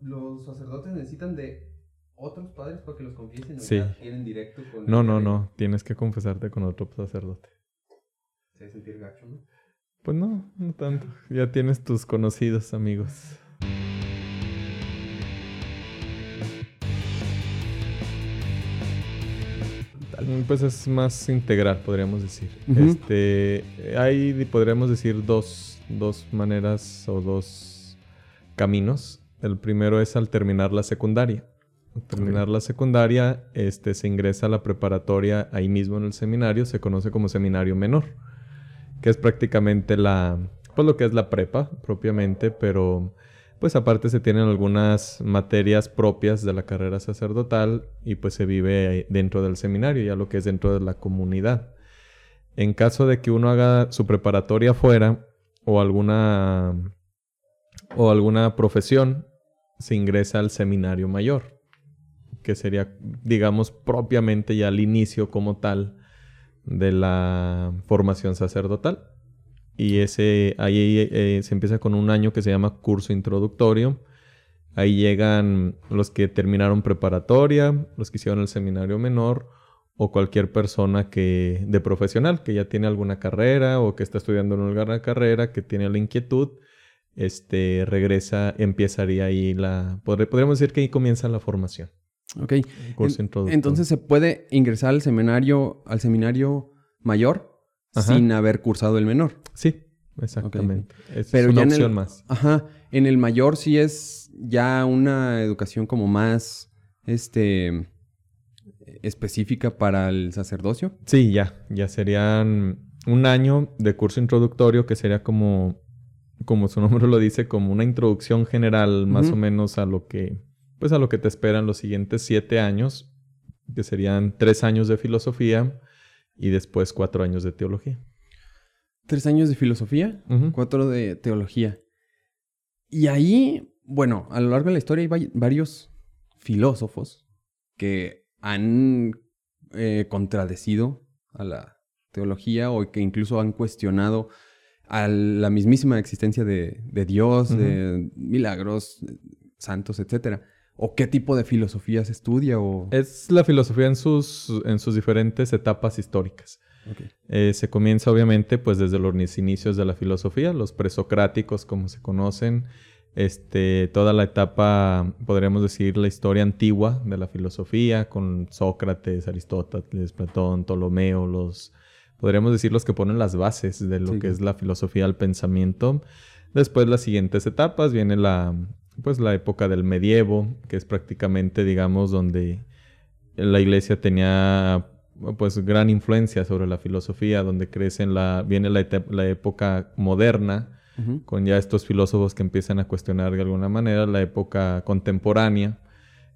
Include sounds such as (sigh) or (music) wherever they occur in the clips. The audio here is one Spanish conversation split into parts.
los sacerdotes necesitan de otros padres para que los confiesen o Sí. ya tienen directo con No, no, no. Tienes que confesarte con otro sacerdote. Se debe sentir gacho, ¿no? Pues no, no tanto. Ya tienes tus conocidos amigos. Pues es más integral, podríamos decir. Este, hay, podríamos decir, dos, dos maneras o dos caminos. El primero es al terminar la secundaria. Al terminar la secundaria, este, se ingresa a la preparatoria ahí mismo en el seminario, se conoce como seminario menor que es prácticamente la, pues lo que es la prepa propiamente, pero pues aparte se tienen algunas materias propias de la carrera sacerdotal y pues se vive dentro del seminario, ya lo que es dentro de la comunidad. En caso de que uno haga su preparatoria fuera o alguna o alguna profesión, se ingresa al seminario mayor, que sería, digamos, propiamente ya el inicio como tal de la formación sacerdotal. Y ese, ahí eh, se empieza con un año que se llama curso introductorio. Ahí llegan los que terminaron preparatoria, los que hicieron el seminario menor o cualquier persona que de profesional que ya tiene alguna carrera o que está estudiando en una carrera, que tiene la inquietud, este regresa, empezaría ahí la podr- podríamos decir que ahí comienza la formación. Ok. curso En-. Entonces se puede ingresar al seminario, al seminario mayor Ajá. sin haber cursado el menor. Sí, exactamente. Es Pero una ya en el- opción más. Ajá. En el mayor sí es ya una educación como más este específica para el sacerdocio. Sí, ya, ya serían un año de curso introductorio que sería como, como su nombre lo dice, como una introducción general más o menos a lo que, pues a lo que te esperan los siguientes siete años, que serían tres años de filosofía y después cuatro años de teología. Tres años de filosofía, cuatro de teología. Y ahí, bueno, a lo largo de la historia hay va- varios filósofos que han eh, contradecido a la teología o que incluso han cuestionado a la mismísima existencia de, de Dios, de milagros, santos, etcétera. O qué tipo de filosofía se estudia o... Es la filosofía en sus, en sus diferentes etapas históricas. Eh, se comienza obviamente pues desde los inicios de la filosofía, los presocráticos como se conocen, este, toda la etapa, podríamos decir, la historia antigua de la filosofía con Sócrates, Aristóteles, Platón, Ptolomeo, los, podríamos decir los que ponen las bases de lo Sí, que es la filosofía del pensamiento. Después las siguientes etapas viene la, pues la época del medievo, que es prácticamente, digamos, donde la iglesia tenía pues gran influencia sobre la filosofía, donde crece en la, viene la, la época moderna, con ya estos filósofos que empiezan a cuestionar de alguna manera la época contemporánea,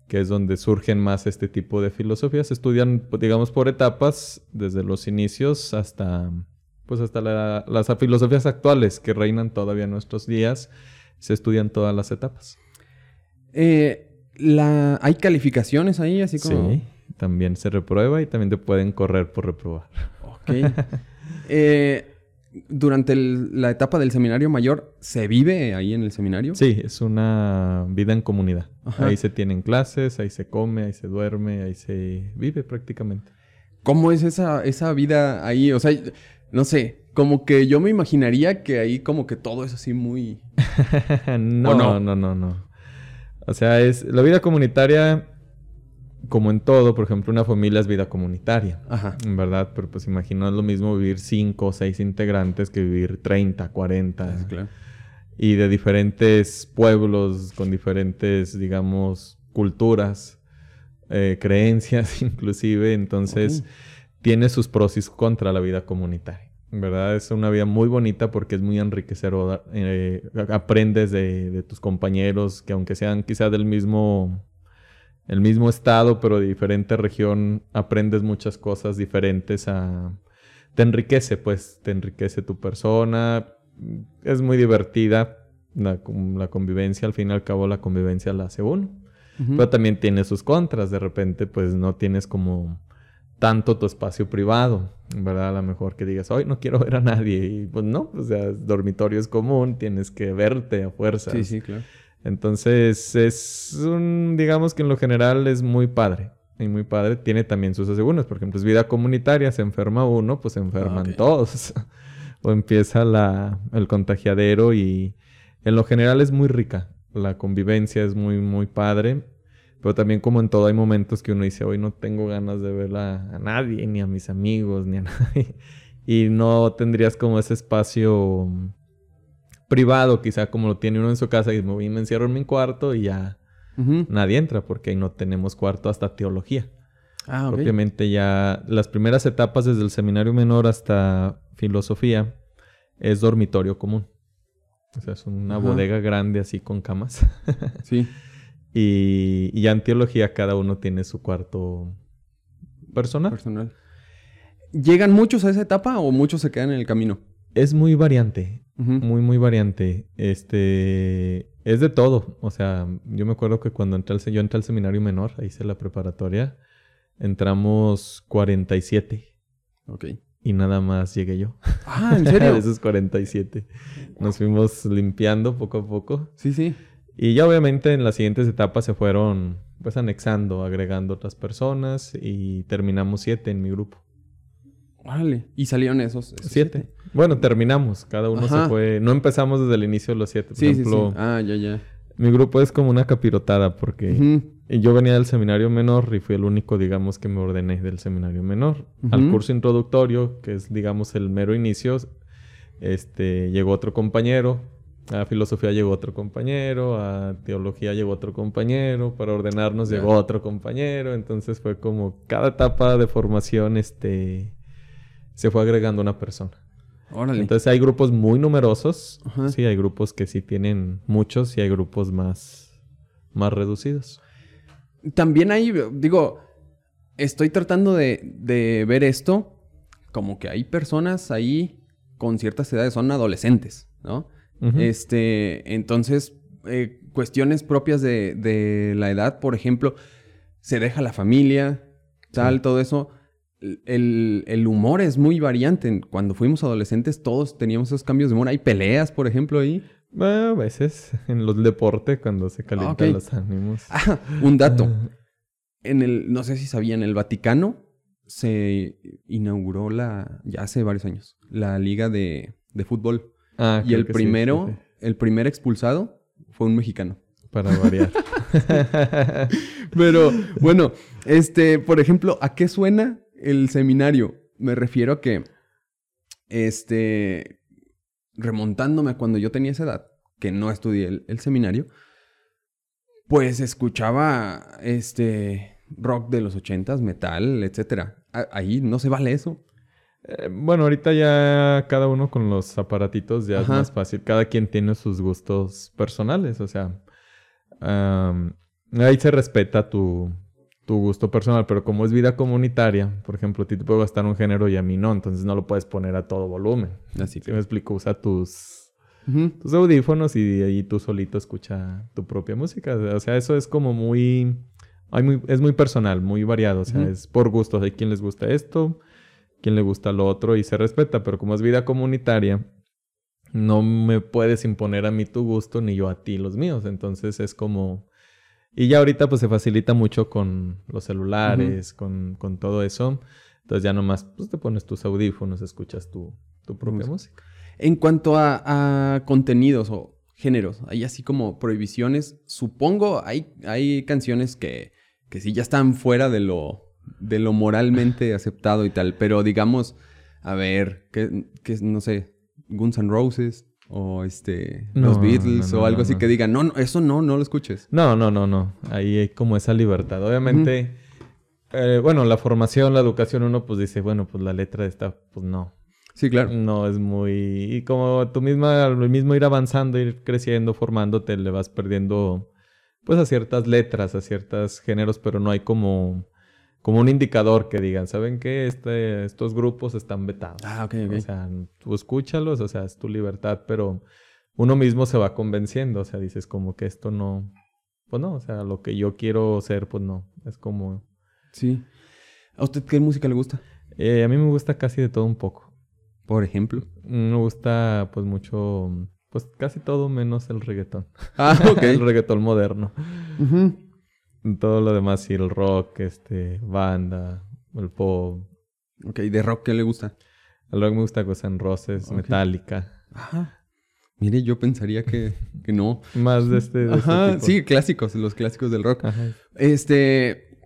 que es donde surgen más este tipo de filosofías. Se estudian, digamos, por etapas, desde los inicios hasta, pues hasta la- las filosofías actuales que reinan todavía en nuestros días. Se estudian todas las etapas. Eh, la... ¿Hay calificaciones ahí? Así como... Sí, también se reprueba y también te pueden correr por reprobar. Ok. (laughs) Eh, durante el- la etapa del seminario mayor, ¿se vive ahí en el seminario? Sí, es una vida en comunidad. Ajá. Ahí se tienen clases, ahí se come, ahí se duerme, ahí se vive prácticamente. ¿Cómo es esa, esa vida ahí? O sea, no sé, como que yo me imaginaría que ahí como que todo es así muy... (laughs) no, ¿O no? no, no, no. O sea, es la vida comunitaria, como en todo, por ejemplo, una familia es vida comunitaria, Ajá. en verdad, pero pues imagino es lo mismo vivir cinco o seis integrantes que vivir 30, 40. Sí, claro. y de diferentes pueblos con diferentes, digamos, culturas, eh, (laughs) creencias inclusive. Entonces, Ok. tiene sus pros y sus contra la vida comunitaria. En verdad es una vida muy bonita porque es muy enriquecedora. Eh, aprendes de, de tus compañeros que aunque sean quizá del mismo, el mismo estado, pero de diferente región, aprendes muchas cosas diferentes a... Te enriquece, pues, te enriquece tu persona. Es muy divertida la, con- la convivencia. Al fin y al cabo, la convivencia la hace uno. Ujú. Pero también tiene sus contras. De repente, pues no tienes como tanto tu espacio privado, ¿verdad? A lo mejor que digas, hoy no quiero ver a nadie. Y pues no, o sea, dormitorio es común, tienes que verte a fuerzas. Sí, sí, claro. Entonces es un, digamos que en lo general es muy padre. Y muy padre, tiene también sus asegúnes. Por ejemplo, es vida comunitaria, se enferma uno, pues se enferman Ah, todos. (laughs) o empieza la, el contagiadero y en lo general es muy rica. La convivencia es muy, muy padre. Pero también como en todo hay momentos que uno dice, hoy no tengo ganas de ver a, a nadie, ni a mis amigos, ni a (laughs) nadie. Y no tendrías como ese espacio privado, quizá como lo tiene uno en su casa, y me voy y me encierro en mi cuarto y ya nadie entra, porque ahí no tenemos cuarto hasta teología. Ah, ok. Propiamente ya las primeras etapas desde el seminario menor hasta filosofía es dormitorio común. O sea, es una Ajá. bodega grande así con camas. (laughs) Sí. y, y ya en teología cada uno tiene su cuarto personal. Personal. ¿Llegan muchos a esa etapa o muchos se quedan en el camino? Es muy variante. Muy, muy variante. Este. Es de todo. O sea, yo me acuerdo que cuando entré al, yo entré al seminario menor, ahí hice la preparatoria, entramos 47 Ok. y nada más llegué yo. Ah, ¿en de serio? (laughs) esos 47. Nos fuimos limpiando poco a poco. sí, sí. Y ya obviamente en las siguientes etapas se fueron pues anexando, agregando otras personas y terminamos siete en mi grupo. Órale. Y salieron esos. esos Siete. Bueno, terminamos. Cada uno Ajá. se fue. No empezamos desde el inicio los siete. Por Sí, sí, ejemplo, sí. Ah, ya, ya. mi grupo es como una capirotada porque yo venía del seminario menor y fui el único, digamos, que me ordené del seminario menor. Al curso introductorio, que es, digamos, el mero inicio, este, llegó otro compañero. A filosofía llegó otro compañero, a teología llegó otro compañero, para ordenarnos Ya. llegó otro compañero, entonces fue como cada etapa de formación, este, se fue agregando una persona. Órale. Entonces hay grupos muy numerosos. Ajá. Sí, hay grupos que sí tienen muchos y hay grupos más, más reducidos. También hay, digo, estoy tratando de, de ver esto como que hay personas ahí con ciertas edades, son adolescentes, ¿no? Este, entonces, eh, cuestiones propias de, de la edad, por ejemplo, se deja la familia, tal, Sí. todo eso. El, el humor es muy variante. Cuando fuimos adolescentes, todos teníamos esos cambios de humor. Hay peleas, por ejemplo, ahí. Bueno, a veces (laughs) en los deportes cuando se calientan ok. los ánimos. (laughs) Ah, un dato. (laughs) En el, no sé si sabían, en el Vaticano se inauguró la, ya hace varios años, la liga de, de fútbol. Ah, y el sí, primero, sí, sí. el primer expulsado fue un mexicano. Para variar. Pero bueno, este, por ejemplo, ¿a qué suena el seminario? Me refiero a que, este, remontándome a cuando yo tenía esa edad, que no estudié el, el seminario, pues escuchaba, este, rock de los ochentas, metal. A- Ahí no se vale eso. Eh, bueno, ahorita ya cada uno con los aparatitos ya es más fácil. Cada quien tiene sus gustos personales. O sea, ahí se respeta tu, tu gusto personal. Pero como es vida comunitaria, por ejemplo, a ti te puede gastar un género y a mí no. Entonces no lo puedes poner a todo volumen. Así Si que. me explico, usa tus, tus audífonos y ahí tú solito escucha tu propia música. O sea, eso es como muy... hay muy es muy personal, muy variado. O sea, es por gustos. Hay quien les gusta esto, quien le gusta lo otro y se respeta. Pero como es vida comunitaria, no me puedes imponer a mí tu gusto ni yo a ti los míos. Entonces es como... Y ya ahorita pues se facilita mucho con los celulares, con, con todo eso. Entonces ya nomás pues, te pones tus audífonos, escuchas tu, tu propia Música. música. En cuanto a, a contenidos o géneros, hay así como prohibiciones. Supongo hay, hay canciones que, que sí ya están fuera de lo, de lo moralmente (laughs) aceptado y tal. Pero digamos, a ver, que, que no sé, Guns N' Roses o este No, los Beatles no, no, o algo así que digan, no, no, eso no, no lo escuches. No, no, no, no. Ahí hay como esa libertad. Obviamente, eh, bueno, la formación, la educación, uno pues dice, bueno, pues la letra de esta, pues no. Sí, claro. No es muy... Y como tú misma, al mismo ir avanzando, ir creciendo, formándote, le vas perdiendo pues a ciertas letras, a ciertos géneros, pero no hay como, como un indicador que digan, ¿saben qué? Este, estos grupos están vetados. Ah, ok, ok. O sea, tú escúchalos, o sea, es tu libertad, pero uno mismo se va convenciendo, o sea, dices como que esto no, pues no, o sea, lo que yo quiero ser, pues no, es como, sí. ¿A usted qué música le gusta? eh, a mí me gusta casi de todo un poco. Por ejemplo. Me gusta pues mucho Pues casi todo menos el reggaetón. Ah, ok. (laughs) el reggaetón moderno. Ujú. Todo lo demás, sí, el rock, este, banda, el pop. Ok, ¿de rock qué le gusta? El rock me gusta Guns N' Roses, Ok. Metallica. Ajá. Mire, yo pensaría que, que no. Más de este, de este Ajá, tipo. sí, clásicos, los clásicos del rock. Ajá. Este,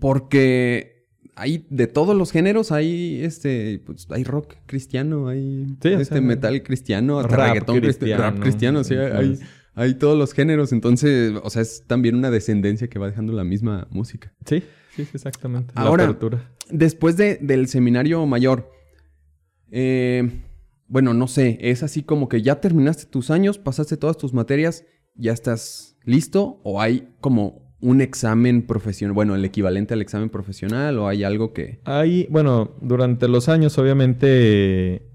porque hay de todos los géneros, hay este, pues hay rock cristiano, hay Sí, o este sea, metal cristiano, hasta rap reggaetón cristiano, cristiano, rap cristiano, sí, hay, entonces- hay todos los géneros, entonces, o sea, es también una descendencia que va dejando la misma música. Sí, sí, exactamente. Ahora- la apertura. Después de, del seminario mayor, eh, bueno, no sé, es así como que ya terminaste tus años, pasaste todas tus materias, ya estás listo, o hay como un examen profesional, bueno, el equivalente al examen profesional, o hay algo que... Hay, bueno, durante los años obviamente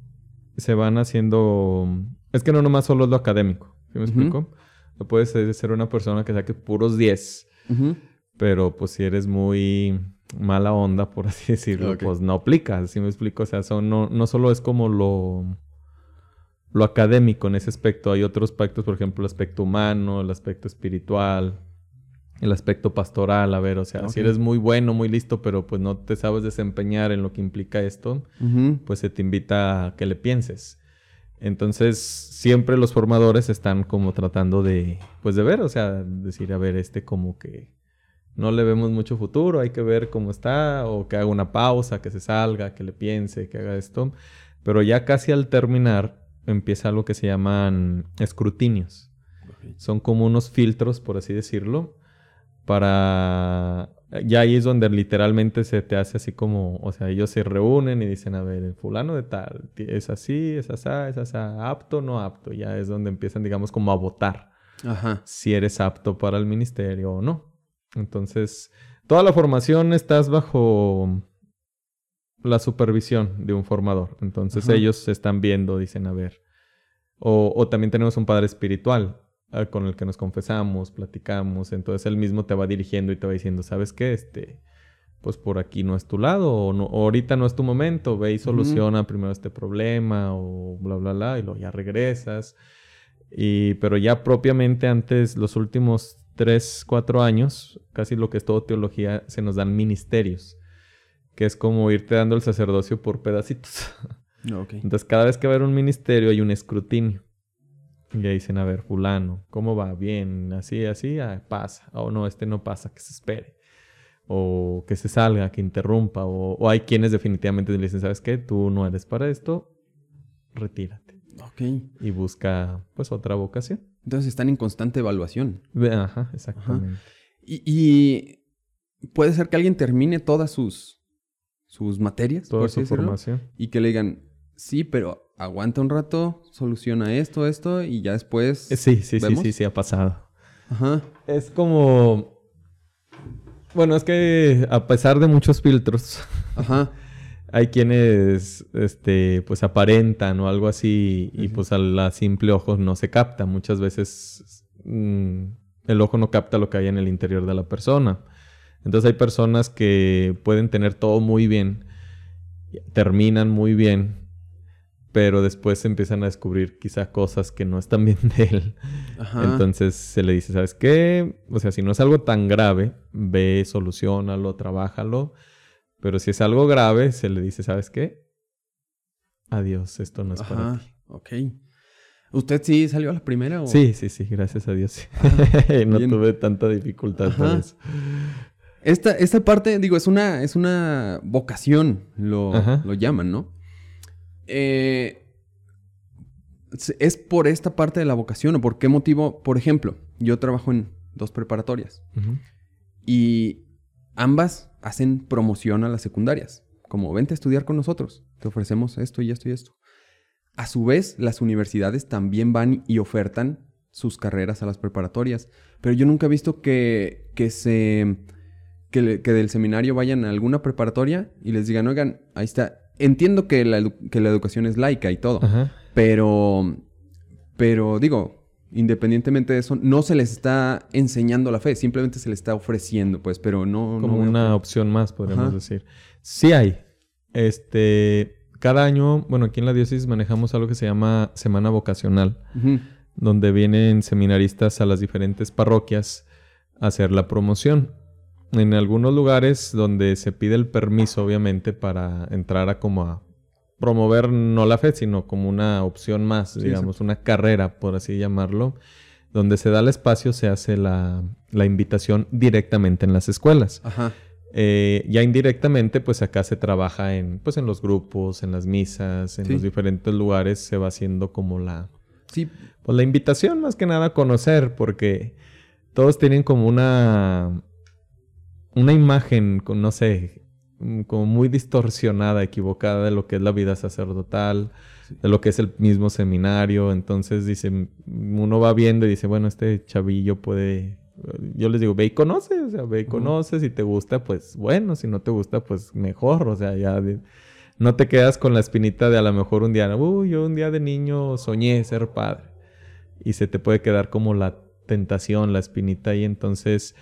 se van haciendo... Es que no nomás solo es lo académico, ¿sí me explico? No puedes ser una persona que saque puros 10, Ujú. pero pues si eres muy mala onda, por así decirlo, pues no aplica, ¿sí me explico? O sea, son, no, no solo es como lo, lo académico en ese aspecto, hay otros aspectos, por ejemplo, el aspecto humano, el aspecto espiritual, el aspecto pastoral, a ver, o sea, si eres muy bueno, muy listo, pero pues no te sabes desempeñar en lo que implica esto, pues se te invita a que le pienses. Entonces, siempre los formadores están como tratando de, pues de ver, o sea, decir, a ver, este como que no le vemos mucho futuro, hay que ver cómo está, o que haga una pausa, que se salga, que le piense, que haga esto. Pero ya casi al terminar empieza algo que se llaman escrutinios. Son como unos filtros, por así decirlo, para... Ya ahí es donde literalmente se te hace así como, o sea, ellos se reúnen y dicen, a ver, el fulano de tal, es así, es así, es así, apto, no apto. Ya es donde empiezan, digamos, como a votar Ajá. si eres apto para el ministerio o no. Entonces, toda la formación estás bajo la supervisión de un formador. Entonces Ajá. ellos se están viendo, dicen, a ver. O, o también tenemos un padre espiritual con el que nos confesamos, platicamos. Entonces él mismo te va dirigiendo y te va diciendo, ¿sabes qué? Este, pues por aquí no es tu lado, o, no, o ahorita no es tu momento, ve y soluciona primero este problema, o bla, bla, bla, y luego ya regresas. Y, pero ya propiamente antes, los últimos tres, cuatro años, casi lo que es todo teología, se nos dan ministerios, que es como irte dando el sacerdocio por pedacitos. (laughs) Entonces, cada vez que va a haber un ministerio, hay un escrutinio. Y ahí dicen, a ver, fulano, ¿cómo va? Bien, así, así, ah, pasa. O no, este no pasa, que se espere. O que se salga, que interrumpa. O, o hay quienes definitivamente le dicen, ¿sabes qué? Tú no eres para esto, retírate. Ok. Y busca, pues, otra vocación. Entonces están en constante evaluación. Ajá, exactamente. Y, y puede ser que alguien termine todas sus, sus materias, Toda por su decirlo, formación. y que le digan, sí, pero aguanta un rato, soluciona esto, esto, y ya después... Eh, Sí, sí, sí, ¿Vemos? sí, sí, ha pasado. Ajá. Es como... Bueno, es que a pesar de muchos filtros, Ajá. (laughs) hay quienes, este, pues aparentan o algo así y pues a la simple ojo no se capta. Muchas veces mm, el ojo no capta lo que hay en el interior de la persona. Entonces hay personas que pueden tener todo muy bien, terminan muy bien, pero después empiezan a descubrir quizá cosas que no están bien de él. Ajá. Entonces se le dice, ¿sabes qué? O sea, si no es algo tan grave, ve, solucionalo, trabájalo. Pero si es algo grave, se le dice, ¿sabes qué? Adiós, esto no es para ti. Ok. ¿Usted sí salió a la primera o...? Sí, sí, sí, gracias a Dios. (laughs) no bien. tuve tanta dificultad por eso. Esta, esta parte, digo, es una, es una vocación, lo, lo llaman, ¿no? Eh, ¿Es por esta parte de la vocación o por qué motivo? Por ejemplo, yo trabajo en dos preparatorias y ambas hacen promoción a las secundarias. Como vente a estudiar con nosotros, te ofrecemos esto y esto y esto. A su vez, las universidades también van y ofertan sus carreras a las preparatorias. Pero yo nunca he visto que, que se. Que, que del seminario vayan a alguna preparatoria y les digan, oigan, ahí está. Entiendo que la, que la educación es laica y todo, Ajá. pero. Pero digo, independientemente de eso, no se les está enseñando la fe, simplemente se les está ofreciendo, pues, pero no. Como no una opción más, podríamos Ajá. decir. Sí hay. Este, cada año, bueno, aquí en la diócesis manejamos algo que se llama Semana Vocacional, donde vienen seminaristas a las diferentes parroquias a hacer la promoción. En algunos lugares donde se pide el permiso, obviamente, para entrar a como a promover no la fe, sino como una opción más, Sí, digamos, una carrera, por así llamarlo, donde se da el espacio, se hace la, la invitación directamente en las escuelas. Ajá. Eh, ya indirectamente, pues acá se trabaja en, pues en los grupos, en las misas, en Sí. los diferentes lugares, se va haciendo como la, Sí, pues la invitación más que nada a conocer, porque todos tienen como una, una imagen, con, no sé, mm, como muy distorsionada, equivocada de lo que es la vida sacerdotal, de lo que es el mismo seminario. Entonces dice, uno va viendo y dice, bueno, este chavillo puede... Yo les digo, ve y conoce, o sea, ve y conoce, si te gusta, pues bueno, si no te gusta, pues mejor, o sea, ya de- no te quedas con la espinita de a lo mejor un día, uy, yo un día de niño soñé ser padre. Y se te puede quedar como la tentación, la espinita ahí. Entonces,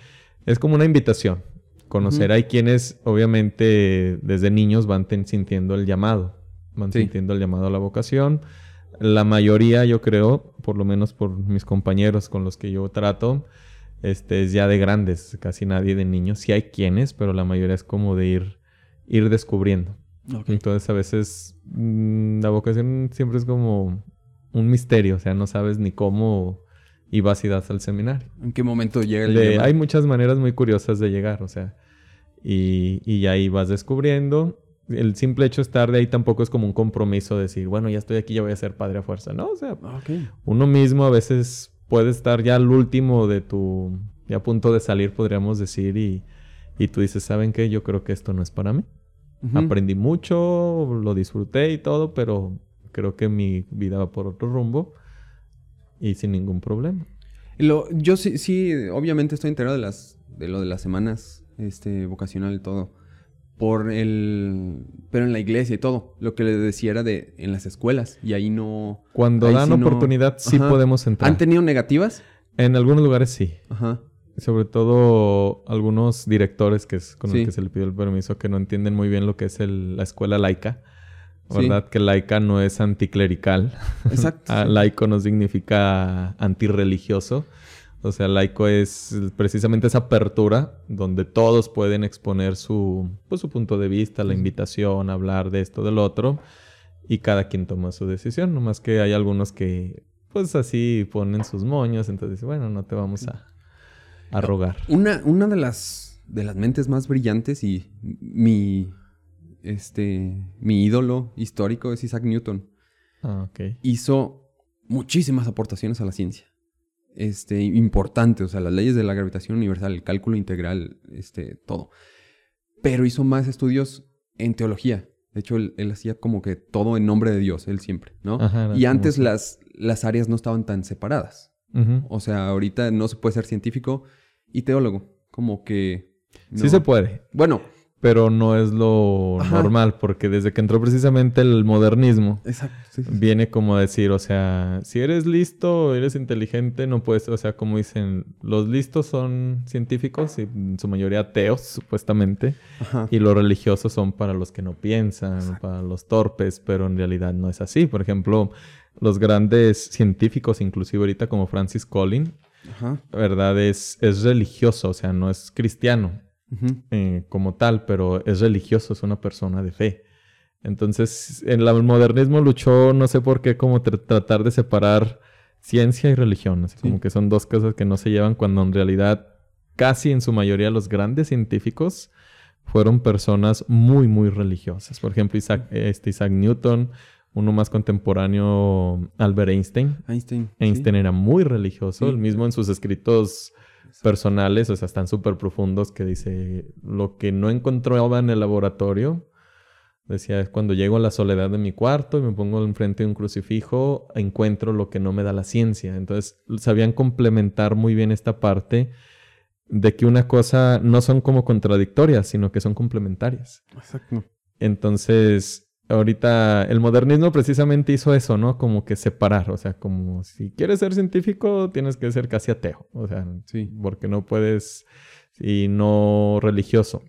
es como una invitación. Conocer. Ujú. Hay quienes, obviamente, desde niños van sintiendo el llamado. Van Sí. sintiendo el llamado a la vocación. La mayoría, yo creo, por lo menos por mis compañeros con los que yo trato, este, es ya de grandes. Casi nadie de niños. Sí hay quienes, pero la mayoría es como de ir, ir descubriendo. Entonces a veces mm, la vocación siempre es como un misterio, o sea, no sabes ni cómo y vas y das al seminario. ¿En qué momento llega el De- hay muchas maneras muy curiosas de llegar, o sea, y, y ahí vas descubriendo. El simple hecho de estar de ahí tampoco es como un compromiso de decir, bueno, ya estoy aquí, ya voy a ser padre a fuerza, ¿no? O sea, Ah, Ok. uno mismo a veces puede estar ya al último de tu, ya a punto de salir, podríamos decir, y, y tú dices, ¿saben qué? Yo creo que esto no es para mí. Ujú. Aprendí mucho, lo disfruté y todo, pero creo que mi vida va por otro rumbo y sin ningún problema. Lo- yo sí, sí, obviamente estoy enterado de las de lo de las semanas este vocacional y todo. Por el pero en la iglesia y todo. Lo que le decía era de en las escuelas y ahí no Cuando Ahí dan sí no- oportunidad, sí Ajá. podemos entrar. han tenido negativas. En algunos lugares sí. Ajá. Sobre todo algunos directores que es con Sí. el que se le pidió el permiso que no entienden muy bien lo que es el- la escuela laica. Sí. ¿Verdad? Que laica no es anticlerical. Exacto. (laughs) Ah, sí. laico no significa antirreligioso. O sea, laico es precisamente esa apertura donde todos pueden exponer su, pues, su punto de vista, la invitación, hablar de esto, del otro, y cada quien toma su decisión. Nomás que hay algunos que, pues así ponen sus moños, entonces bueno, no te vamos a, a rogar. Una, una de las de las mentes más brillantes y mi este mi ídolo histórico es Isaac Newton. Ah, ok. hizo muchísimas aportaciones a la ciencia. Este, importante, o sea, las leyes de la gravitación universal, el cálculo integral, este, todo. Pero hizo más estudios en teología. De hecho, él, él hacía como que todo en nombre de Dios, él siempre, ¿no? Ajá, y antes las, las áreas no estaban tan separadas. O sea, ahorita no se puede ser científico y teólogo. Como que... Sí se puede, Bueno, pero no es lo Ajá. normal, porque desde que entró precisamente el modernismo, exacto. sí, sí, sí. viene como a decir, o sea, si eres listo, eres inteligente, no puedes, o sea, como dicen, los listos son científicos y en su mayoría ateos, supuestamente, Ajá. y los religiosos son para los que no piensan, para los torpes, pero en realidad no es así. Por ejemplo, los grandes científicos, inclusive ahorita como Francis Collins, Ajá. verdad es, es religioso, o sea, no es cristiano Eh, como tal, pero es religioso, es una persona de fe. Entonces, en el modernismo luchó, no sé por qué, como tr- tratar de separar ciencia y religión. Así Sí. como que son dos cosas que no se llevan cuando en realidad casi en su mayoría los grandes científicos fueron personas muy, muy religiosas. Por ejemplo, Isaac, este Isaac Newton, uno más contemporáneo, Albert Einstein. Einstein. sí. Einstein era muy religioso, Sí. el mismo en sus escritos personales, o sea, están súper profundos que dice, lo que no encontraba en el laboratorio, decía, es cuando llego a la soledad de mi cuarto y me pongo enfrente de un crucifijo, encuentro lo que no me da la ciencia. Entonces, sabían complementar muy bien esta parte de que una cosa no son como contradictorias, sino que son complementarias. Exacto. Entonces, ahorita el modernismo precisamente hizo eso, ¿no? Como que separar, o sea, como si quieres ser científico, tienes que ser casi ateo, o sea, Sí. porque no puedes, y no religioso.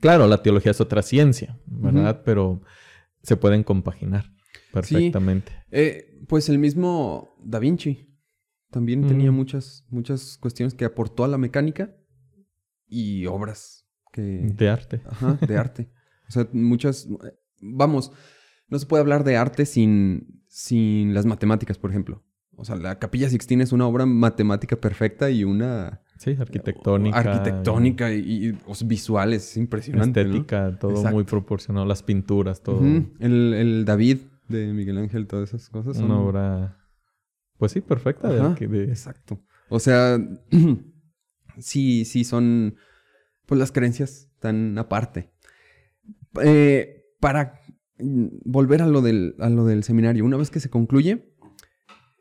Claro, la teología es otra ciencia, ¿verdad? Pero se pueden compaginar perfectamente. Eh, pues el mismo Da Vinci también tenía muchas, muchas cuestiones que aportó a la mecánica y obras que... De arte. Ajá, de arte. (laughs) O sea, muchas... Vamos, no se puede hablar de arte sin, sin las matemáticas, por ejemplo. O sea, la Capilla Sixtina es una obra matemática perfecta y una... Sí, arquitectónica. Arquitectónica y, y, o sea, visuales, es impresionante. ¿no? Estética, todo Exacto. muy proporcionado. Las pinturas, todo. El, el David de Miguel Ángel, todas esas cosas. son- Una obra, pues sí, perfecta. Ajá, de- Exacto. O sea, (clears throat) sí, sí son, pues las creencias tan aparte. Eh, para mm, volver a lo, del, a lo del seminario, una vez que se concluye,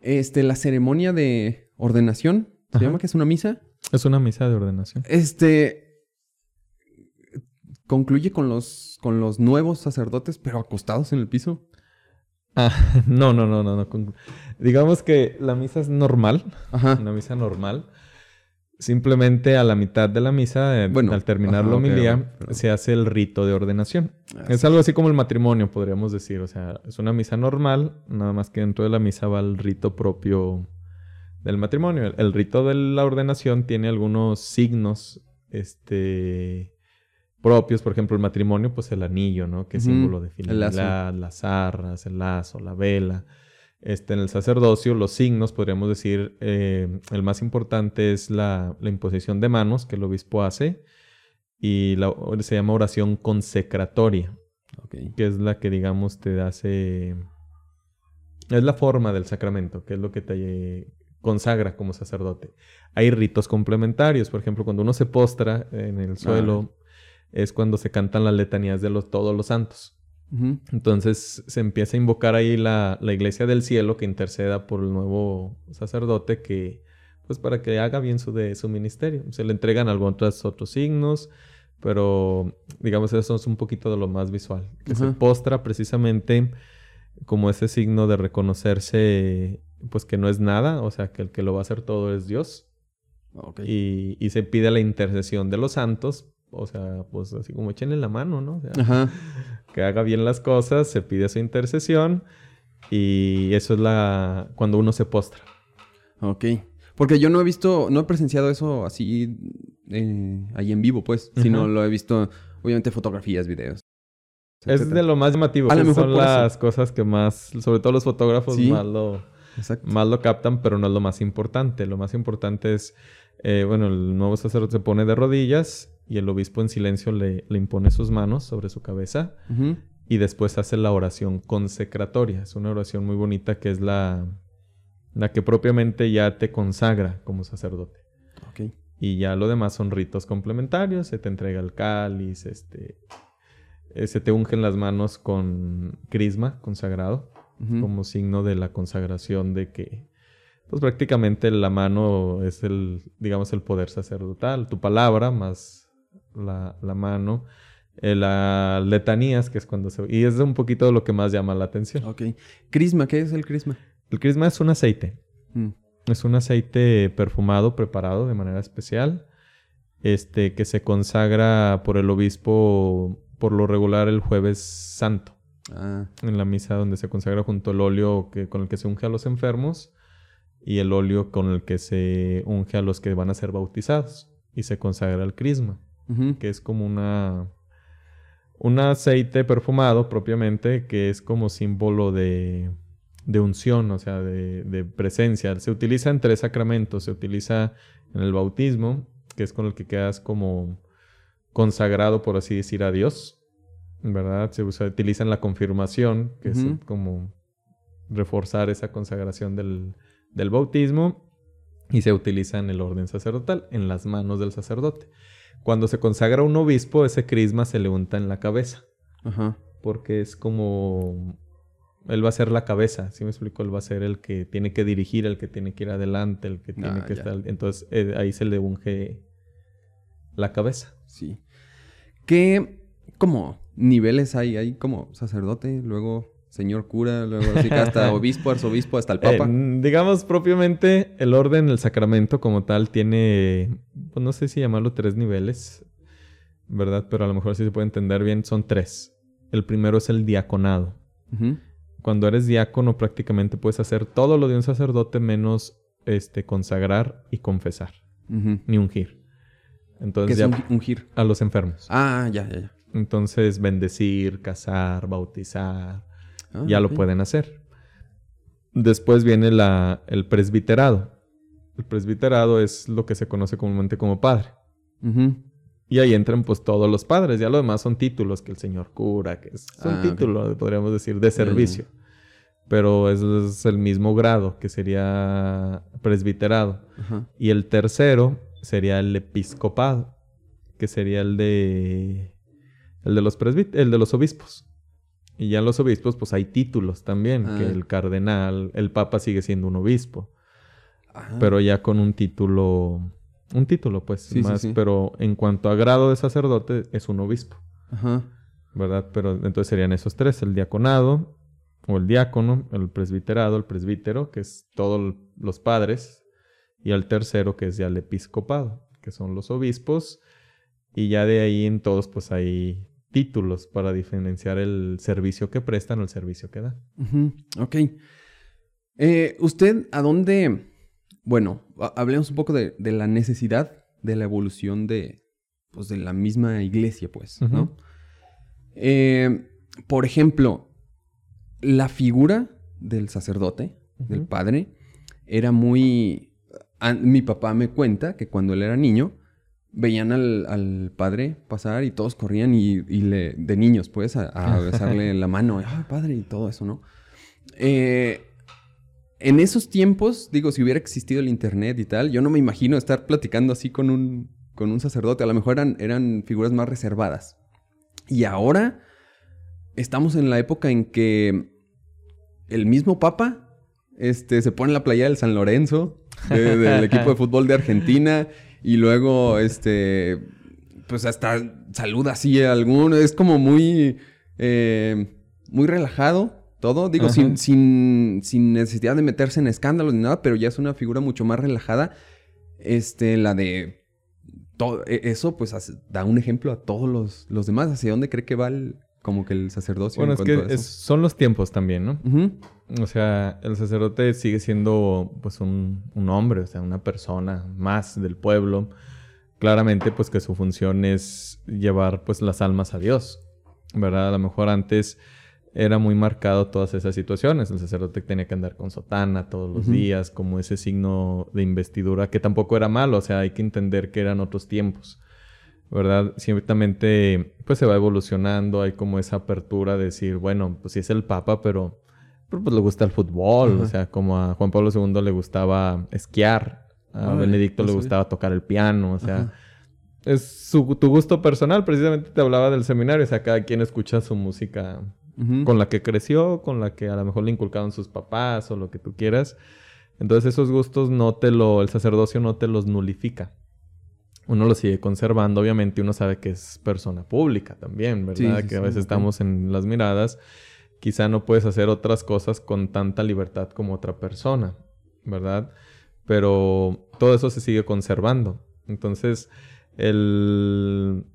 este, la ceremonia de ordenación, se Ajá. llama que es una misa, Es una misa de ordenación. este, concluye con los, con los nuevos sacerdotes, pero acostados en el piso. Ah, (laughs) no, no, no, no, no. Digamos que la misa es normal, Ajá. una misa normal. Simplemente a la mitad de la misa, eh, Bueno, al terminar ajá, la homilía, se hace el rito de ordenación. Es algo así como el matrimonio, podríamos decir. O sea, es una misa normal, nada más que dentro de la misa va el rito propio del matrimonio. El, el rito de la ordenación tiene algunos signos este, propios. Por ejemplo, el matrimonio, pues el anillo, ¿no? Que es símbolo de fidelidad, las arras, el lazo, la vela. Este, en el sacerdocio, los signos, podríamos decir, eh, el más importante es la, la imposición de manos que el obispo hace y la- se llama oración consecratoria, que es la que, digamos, te hace... Es la forma del sacramento, que es lo que te consagra como sacerdote. Hay ritos complementarios, por ejemplo, cuando uno se postra en el suelo, es cuando se cantan las letanías de los, todos los santos. Entonces se empieza a invocar ahí la, la iglesia del cielo que interceda por el nuevo sacerdote que, pues para que haga bien su, de, su ministerio. Se le entregan algunos otros signos, pero digamos eso es un poquito de lo más visual. Que se postra precisamente como ese signo de reconocerse, pues que no es nada, o sea que el que lo va a hacer todo es Dios. Y, y se pide la intercesión de los santos, o sea, pues así como échenle la mano, ¿no? O sea, Ajá. que haga bien las cosas, se pide su intercesión y eso es la cuando uno se postra. Ok. Porque yo no he visto, no he presenciado eso así eh, ahí en vivo, pues. Sino lo he visto, obviamente, fotografías, videos. Es de lo más llamativo. A lo que mejor son eso. las cosas que más, sobre todo los fotógrafos, Sí. más, lo, Exacto. más lo captan, pero no es lo más importante. Lo más importante es, eh, bueno, el nuevo sacerdote se pone de rodillas y el obispo en silencio le, le impone sus manos sobre su cabeza y después hace la oración consecratoria. Es una oración muy bonita que es la, la que propiamente ya te consagra como sacerdote. Y ya lo demás son ritos complementarios. Se te entrega el cáliz, este, eh, se te ungen las manos con crisma consagrado, como signo de la consagración de que, pues prácticamente la mano es el, digamos, el poder sacerdotal. Tu palabra más la, la mano. Eh, las letanías, que es cuando se... Y es un poquito lo que más llama la atención. Ok. Crisma, ¿qué es el crisma? El crisma es un aceite. Mm. Es un aceite perfumado, preparado de manera especial, este, que se consagra por el obispo por lo regular el jueves santo, Ah, en la misa donde se consagra junto el óleo que, con el que se unge a los enfermos y el óleo con el que se unge a los que van a ser bautizados y se consagra el crisma, que es como una un aceite perfumado propiamente que es como símbolo de, de unción, o sea, de, de presencia. Se utiliza en tres sacramentos. Se utiliza en el bautismo, que es con el que quedas como consagrado, por así decir, a Dios. ¿Verdad? Se usa, utiliza en la confirmación, que es como reforzar esa consagración del, del bautismo. Y se utiliza en el orden sacerdotal, en las manos del sacerdote. Cuando se consagra un obispo, ese crisma se le unta en la cabeza Ajá. porque es como él va a ser la cabeza, ¿sí me explico? Él va a ser el que tiene que dirigir, el que tiene que ir adelante, el que tiene Ah, que ya. estar. Entonces eh, ahí se le unge la cabeza. Sí. ¿Qué como niveles hay? Hay como sacerdote, luego señor cura, luego así que hasta (laughs) obispo, arzobispo, hasta el Eh, papa. n- digamos propiamente el orden, el sacramento como tal tiene, pues no sé si llamarlo tres niveles, ¿verdad? Pero a lo mejor sí se puede entender bien, son tres. El primero es el diaconado. Cuando eres diácono prácticamente puedes hacer todo lo de un sacerdote menos este, consagrar y confesar, ni ungir. ¿Qué Entonces es ya un, ungir? a los enfermos. Ah, ya, ya, ya. Entonces bendecir, casar, bautizar, Ah, ya lo pueden hacer. Después viene la, el presbiterado. El presbiterado es lo que se conoce comúnmente como padre. Y ahí entran pues todos los padres. Ya lo demás son títulos que el señor cura, que es un Ah, ok. título, podríamos decir, de servicio. Pero es, es el mismo grado, que sería presbiterado. Y el tercero sería el episcopado, que sería el de el de los el de los obispos. Y ya en los obispos pues hay títulos también, Ah. que el cardenal, el papa sigue siendo un obispo, Ah, pero ya con un título un título pues Sí, sí, más, sí. pero en cuanto a grado de sacerdote es un obispo, Ajá. ¿verdad? Pero entonces serían esos tres, el diaconado o el diácono, el presbiterado, el presbítero, que es todos los padres, y el tercero que es ya el episcopado, que son los obispos, y ya de ahí en todos pues hay títulos para diferenciar el servicio que prestan o el servicio que dan. Ujú, Ok. Eh, ¿Usted a dónde... Bueno, ha- hablemos un poco de, de la necesidad de la evolución de, pues, de la misma iglesia, pues, ¿no? Eh, por ejemplo, la figura del sacerdote, del padre, era muy... mi papá me cuenta que cuando él era niño, veían al, al padre pasar y todos corrían y, y le, de niños, pues, a, a (laughs) besarle la mano. Ay, padre, y todo eso, ¿no? Eh, en esos tiempos, digo, si hubiera existido el internet y tal, yo no me imagino estar platicando así con un, con un sacerdote. A lo mejor eran, eran figuras más reservadas. Y ahora estamos en la época en que el mismo Papa este, se pone en la playa del San Lorenzo, de- del equipo de fútbol de Argentina, (laughs) y luego, este, pues hasta saluda así a alguno. Es como muy, eh, muy relajado todo. Digo, sin, sin, sin necesidad de meterse en escándalos ni nada, pero ya es una figura mucho más relajada. Este, la de todo e- eso, pues hace- da un ejemplo a todos los, los demás. ¿Hacia dónde cree que va el, como que el sacerdocio? Bueno, en es que es- son los tiempos también, ¿no? O sea, el sacerdote sigue siendo pues un, un hombre, o sea, una persona más del pueblo. Claramente, pues que su función es llevar pues las almas a Dios, ¿verdad? A lo mejor antes era muy marcado todas esas situaciones. El sacerdote tenía que andar con sotana todos los días, como ese signo de investidura, que tampoco era malo, o sea, hay que entender que eran otros tiempos. ¿Verdad? Ciertamente, pues se va evolucionando, hay como esa apertura de decir, bueno, pues sí es el Papa, pero pero, pues le gusta el fútbol, o sea, como a Juan Pablo II le gustaba esquiar, a Benedicto le sabía. gustaba tocar el piano, o sea, Ajá. es su, tu gusto personal, precisamente te hablaba del seminario, o sea, cada quien escucha su música con la que creció, con la que a lo mejor le inculcaron sus papás o lo que tú quieras. Entonces esos gustos no te lo, el sacerdocio no te los nulifica. Uno los sigue conservando, obviamente uno sabe que es persona pública también, ¿verdad? Sí, sí, que a veces estamos en las miradas. Quizá no puedes hacer otras cosas con tanta libertad como otra persona, ¿verdad? Pero todo eso se sigue conservando. Entonces, el...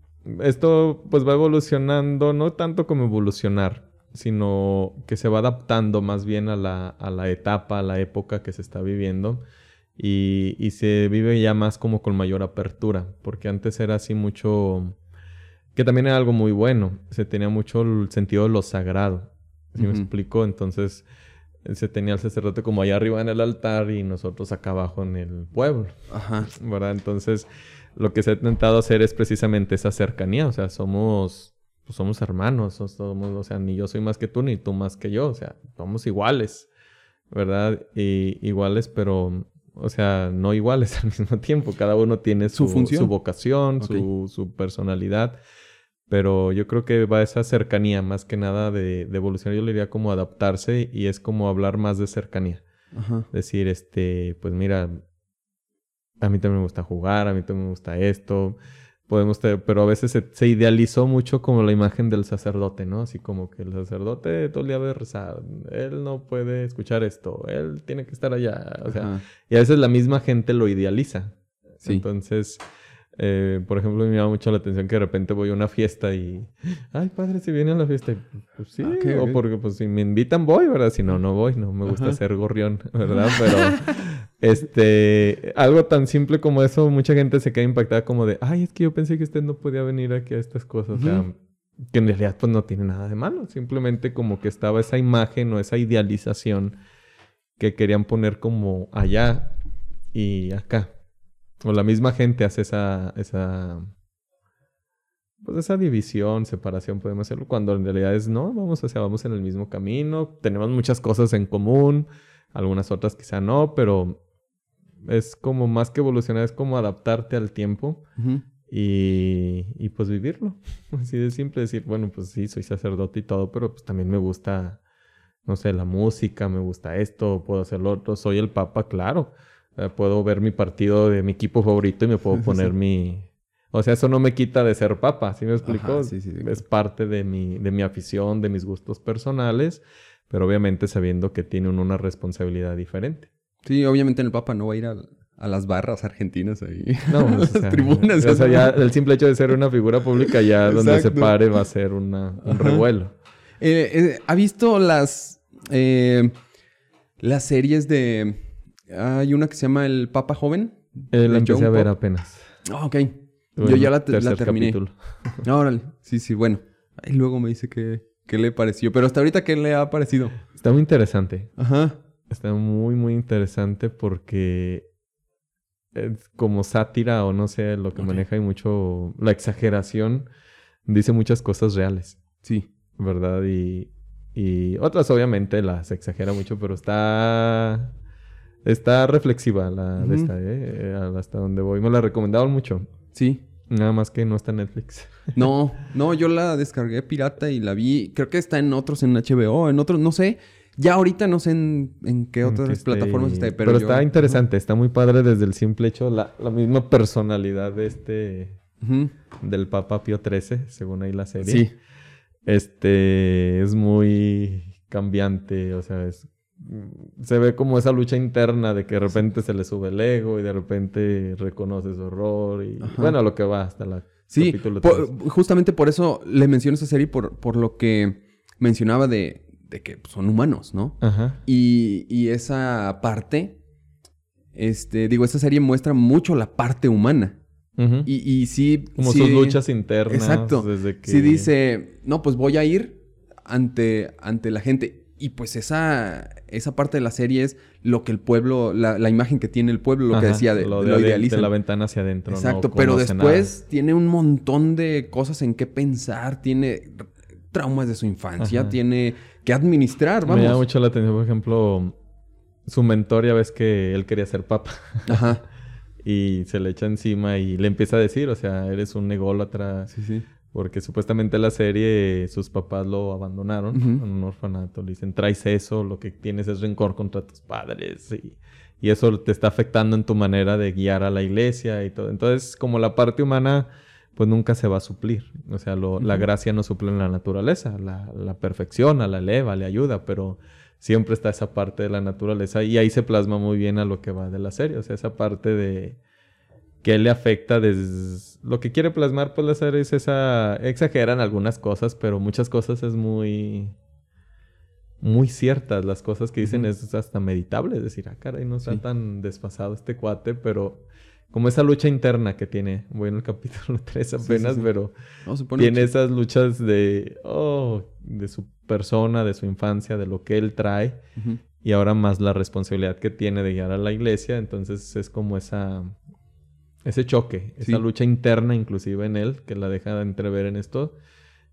esto pues va evolucionando, no tanto como evolucionar, sino que se va adaptando más bien a la, a la etapa, a la época que se está viviendo. Y, y se vive ya más como con mayor apertura, porque antes era así mucho, que también era algo muy bueno, se tenía mucho el sentido de lo sagrado, ¿sí me explico? Entonces se tenía el sacerdote como allá arriba en el altar y nosotros acá abajo en el pueblo, Ajá. ¿verdad? Entonces lo que se ha intentado hacer es precisamente esa cercanía, o sea, somos, pues somos hermanos, o somos, o sea, ni yo soy más que tú, ni tú más que yo, o sea, somos iguales, ¿verdad? Y iguales, pero, o sea, no iguales (laughs) al mismo tiempo, cada uno tiene Su su, función. su vocación, su, su personalidad, pero yo creo que va esa cercanía, más que nada de, de evolución, yo le diría como adaptarse y es como hablar más de cercanía Ajá. decir, este, pues mira, a mí también me gusta jugar, a mí también me gusta esto, podemos, te- pero a veces se, se idealizó mucho como la imagen del sacerdote, ¿no? Así como que el sacerdote todo el día debe rezar, él no puede escuchar esto, él tiene que estar allá, o sea, Ajá. y a veces la misma gente lo idealiza. Sí. Entonces, Eh, por ejemplo, me llama mucho la atención que de repente voy a una fiesta y... Ay, padre, si viene a la fiesta. Pues sí, Ah, o porque pues si me invitan voy, ¿verdad? Si no, no voy. No me gusta Ajá. ser gorrión, (laughs) ¿verdad? Pero, este... Algo tan simple como eso, mucha gente se queda impactada como de... Ay, es que yo pensé que usted no podía venir aquí a estas cosas. O sea, que en realidad pues no tiene nada de malo. Simplemente como que estaba esa imagen o esa idealización que querían poner como allá y acá. O la misma gente hace esa, esa, pues esa división, separación, podemos hacerlo, cuando en realidad es no, vamos, o sea, vamos en el mismo camino, tenemos muchas cosas en común, algunas otras quizá no, pero es como más que evolucionar, es como adaptarte al tiempo y, y pues vivirlo. (laughs) Así de simple decir, bueno, pues sí, soy sacerdote y todo, pero pues también me gusta, no sé, la música, me gusta esto, puedo hacer lo otro, soy el papa, claro. Eh, puedo ver mi partido de mi equipo favorito y me puedo (laughs) poner sí. mi... O sea, eso no me quita de ser papa, ¿sí me explico? Ajá, sí, sí, sí. Es parte de mi, de mi afición, de mis gustos personales, pero obviamente sabiendo que tiene una responsabilidad diferente. Sí, obviamente el Papa no va a ir a, a las barras argentinas ahí. No, (laughs) a pues, las o sea, tribunas. O sea, ya el simple hecho de ser una figura pública, ya donde se pare va a ser una, un Ajá. revuelo. Eh, eh, ¿Ha visto las, eh, las series de... Hay una que se llama El Papa Joven? Eh, la empecé John a ver Pop. apenas. Ah, ok. Yo ya la, terminé. Ah, (laughs) órale. Sí, sí, bueno. Y luego me dice que, qué le pareció. Pero hasta ahorita, ¿qué le ha parecido? Está muy interesante. Ajá. Está muy, muy interesante porque es como sátira o no sé, lo que maneja y mucho la exageración dice muchas cosas reales, Sí. ¿verdad? Y, y otras obviamente las exagera mucho, pero está está reflexiva la de esta, ¿eh? Eh, hasta donde voy. Me la recomendaron mucho. Sí. Nada más que no está en Netflix. (laughs) No, no, yo la descargué pirata y la vi. Creo que está en otros, en HBO, en otros, no sé. Ya ahorita no sé en, en qué otras Que plataformas está, pero, yo- está interesante, está muy padre desde el simple hecho, la, la misma personalidad de este, del Papa Pío XIII, según ahí la serie. Sí. Este, es muy cambiante, o sea, es, se ve como esa lucha interna de que de repente se le sube el ego y de repente reconoce su error y Ajá. bueno, lo que va hasta la Sí, por- justamente por eso le menciono esa serie, por, por lo que mencionaba de, de que son humanos, ¿no? Ajá. Y, y esa parte, este, digo, esa serie muestra mucho la parte humana. Y, y sí... como sí- sus luchas internas. Exacto. Desde que... Sí dice, no, pues voy a ir ante, ante la gente. Y pues esa, esa parte de la serie es lo que el pueblo, la, la imagen que tiene el pueblo, lo que decía, de, lo de, adentro, idealizan. de la ventana hacia adentro. no Exacto, pero después tiene un montón de cosas en qué pensar, tiene traumas de su infancia, Ajá. tiene que administrar, nada. Me llama vamos. mucho la atención, por ejemplo, su mentor, ya ves que él quería ser papa. Ajá. (laughs) y se le echa encima y le empieza a decir, o sea, eres un ególatra. Sí, sí. Porque supuestamente la serie sus papás lo abandonaron en un orfanato. Le dicen, traes eso, lo que tienes es rencor contra tus padres. Y, y eso te está afectando en tu manera de guiar a la iglesia y todo. Entonces, como la parte humana, pues nunca se va a suplir. O sea, lo- la gracia no suple en la naturaleza. La, la perfecciona, la eleva, le ayuda, pero siempre está esa parte de la naturaleza. Y ahí se plasma muy bien a lo que va de la serie. O sea, esa parte de que le afecta desde... Lo que quiere plasmar pues la serie es esa... Exageran algunas cosas, pero muchas cosas es muy... Muy ciertas. Las cosas que dicen es hasta meditable. Es decir, ah, caray, no está Sí. tan desfasado este cuate, pero... Como esa lucha interna que tiene. Voy en el (laughs) capítulo 3 sí, apenas, sí. pero... No, Tiene esas luchas de... Oh, de su persona, de su infancia, de lo que él trae y ahora más la responsabilidad que tiene de guiar a la iglesia, entonces es como esa ese choque, Sí. esa lucha interna inclusive en él que la deja de entrever en esto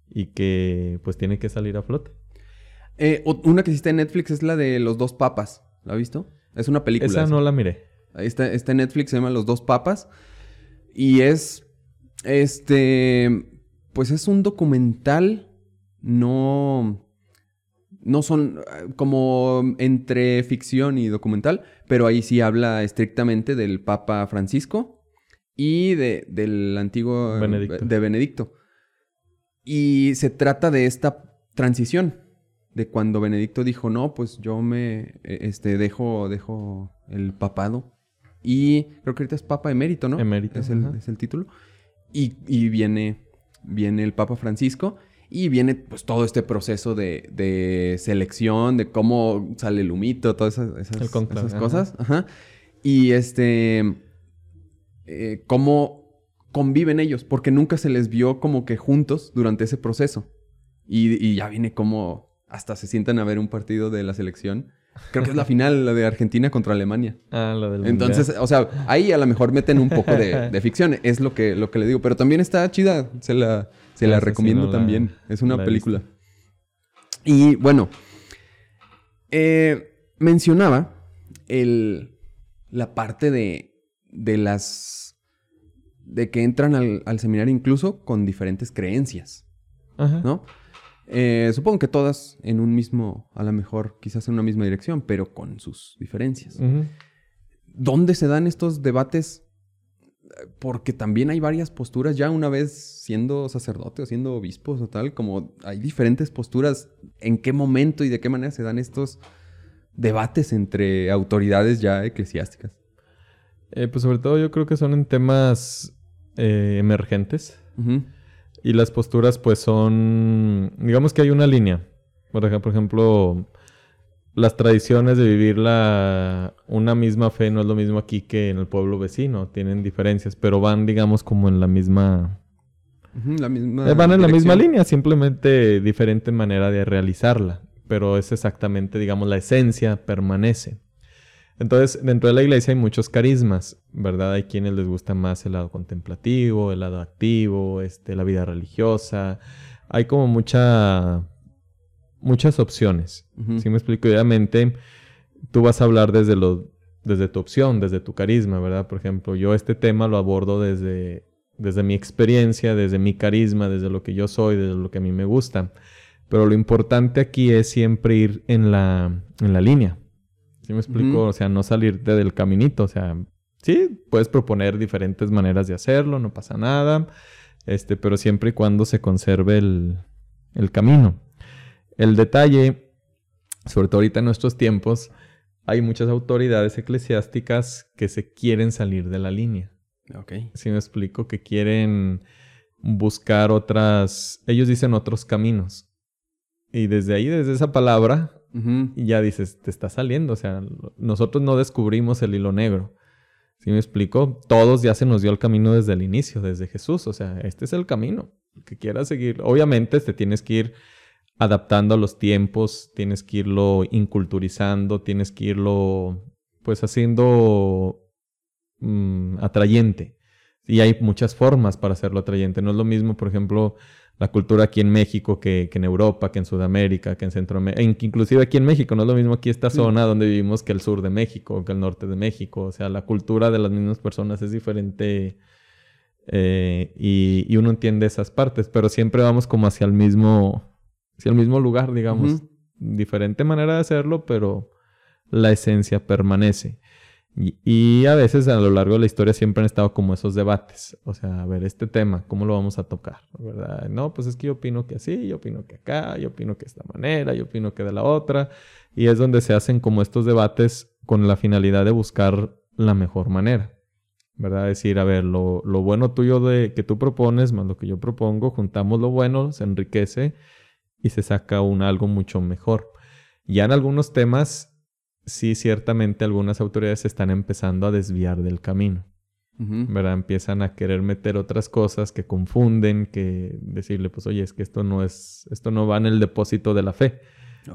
y que pues tiene que salir a flote. Eh, una que está en Netflix es la de Los Dos Papas. ¿La has visto? Es una película. Esa esa. no la miré. Ahí está, está en Netflix, se llama Los Dos Papas. Y es. Este. Pues es un documental. No. No son eh, como entre ficción y documental, pero ahí sí habla estrictamente del Papa Francisco y de, del antiguo Benedicto. de Benedicto. Y se trata de esta transición, de cuando Benedicto dijo, no, pues yo me eh, este, dejo, dejo el papado y creo que ahorita es Papa Emérito, ¿no? Emérito, Es el, es el título. Y, y viene, viene el Papa Francisco y viene pues todo este proceso de, de selección, de cómo sale el humito, todas esas, ajá. cosas. Ajá. Y este, eh, cómo conviven ellos, porque nunca se les vio como que juntos durante ese proceso. Y, y ya viene como hasta se sientan a ver un partido de la selección. Creo que es la (laughs) final, la de Argentina contra Alemania. Ah, la del Entonces, o sea, ahí a lo mejor meten un poco de, (laughs) de ficción, es lo que, lo que le digo. Pero también está chida, se la, se la sí recomiendo la- también. Es una película. Y bueno, eh, mencionaba el, la parte de, de las... de que entran al, al seminario incluso con diferentes creencias. Ajá. ¿no? Eh, supongo que todas en un mismo, a lo mejor quizás en una misma dirección, pero con sus diferencias. ¿Dónde se dan estos debates? Porque también hay varias posturas, ya una vez siendo sacerdote o siendo obispos o tal, como hay diferentes posturas, en qué momento y de qué manera se dan estos debates entre autoridades ya eclesiásticas. Eh, pues sobre todo yo creo que son en temas eh, emergentes. Y las posturas, pues son. Digamos que hay una línea. Por ejemplo, las tradiciones de vivir la, una misma fe no es lo mismo aquí que en el pueblo vecino. Tienen diferencias, pero van, digamos, como en la misma. ujú, la misma eh, van en la misma línea, simplemente diferente manera de realizarla. Pero es exactamente, digamos, la esencia permanece. Entonces, dentro de la iglesia hay muchos carismas, ¿verdad? Hay quienes les gusta más el lado contemplativo, el lado activo, este, la vida religiosa. Hay como mucha, muchas opciones. Si me explico, obviamente, tú vas a hablar desde, lo, desde tu opción, desde tu carisma, ¿verdad? Por ejemplo, yo este tema lo abordo desde, desde mi experiencia, desde mi carisma, desde lo que yo soy, desde lo que a mí me gusta. Pero lo importante aquí es siempre ir en la, en la línea. ¿Sí me explico? O sea, no salirte del caminito. O sea, sí, puedes proponer diferentes maneras de hacerlo, no pasa nada. Este, pero siempre y cuando se conserve el, el camino. El detalle, sobre todo ahorita en nuestros tiempos, hay muchas autoridades eclesiásticas que se quieren salir de la línea. Ok. Si me explico, que quieren buscar otras, ellos dicen otros caminos. Y desde ahí, desde esa palabra, Y ya dices, te está saliendo. O sea, nosotros no descubrimos el hilo negro. ¿Sí me explico? Todos ya se nos dio el camino desde el inicio, desde Jesús. O sea, este es el camino. Que quieras seguir. Obviamente te tienes que ir adaptando a los tiempos, tienes que irlo inculturizando, tienes que irlo, pues, haciendo mm, atrayente. Y hay muchas formas para hacerlo atrayente. No es lo mismo, por ejemplo, la cultura aquí en México que, que en Europa, que en Sudamérica, que en Centroamérica, inclusive aquí en México, no es lo mismo aquí esta zona donde vivimos que el sur de México, que el norte de México, o sea, la cultura de las mismas personas es diferente eh, y, y uno entiende esas partes, pero siempre vamos como hacia el mismo, hacia el mismo lugar, digamos, diferente manera de hacerlo, pero la esencia permanece. Y, a veces a lo largo de la historia siempre han estado como esos debates. O sea, a ver, este tema, ¿cómo lo vamos a tocar? ¿Verdad? No, pues es que yo opino que así, yo opino que acá, yo opino que de esta manera, yo opino que de la otra. Y es donde se hacen como estos debates con la finalidad de buscar la mejor manera. ¿Verdad? Decir, a ver, lo, lo bueno tuyo de que tú propones más lo que yo propongo, juntamos lo bueno, se enriquece y se saca un algo mucho mejor. Ya en algunos temas sí, ciertamente algunas autoridades están empezando a desviar del camino. ¿verdad? Empiezan a querer meter otras cosas que confunden, que decirle, pues, oye, es que esto no es, esto no va en el depósito de la fe.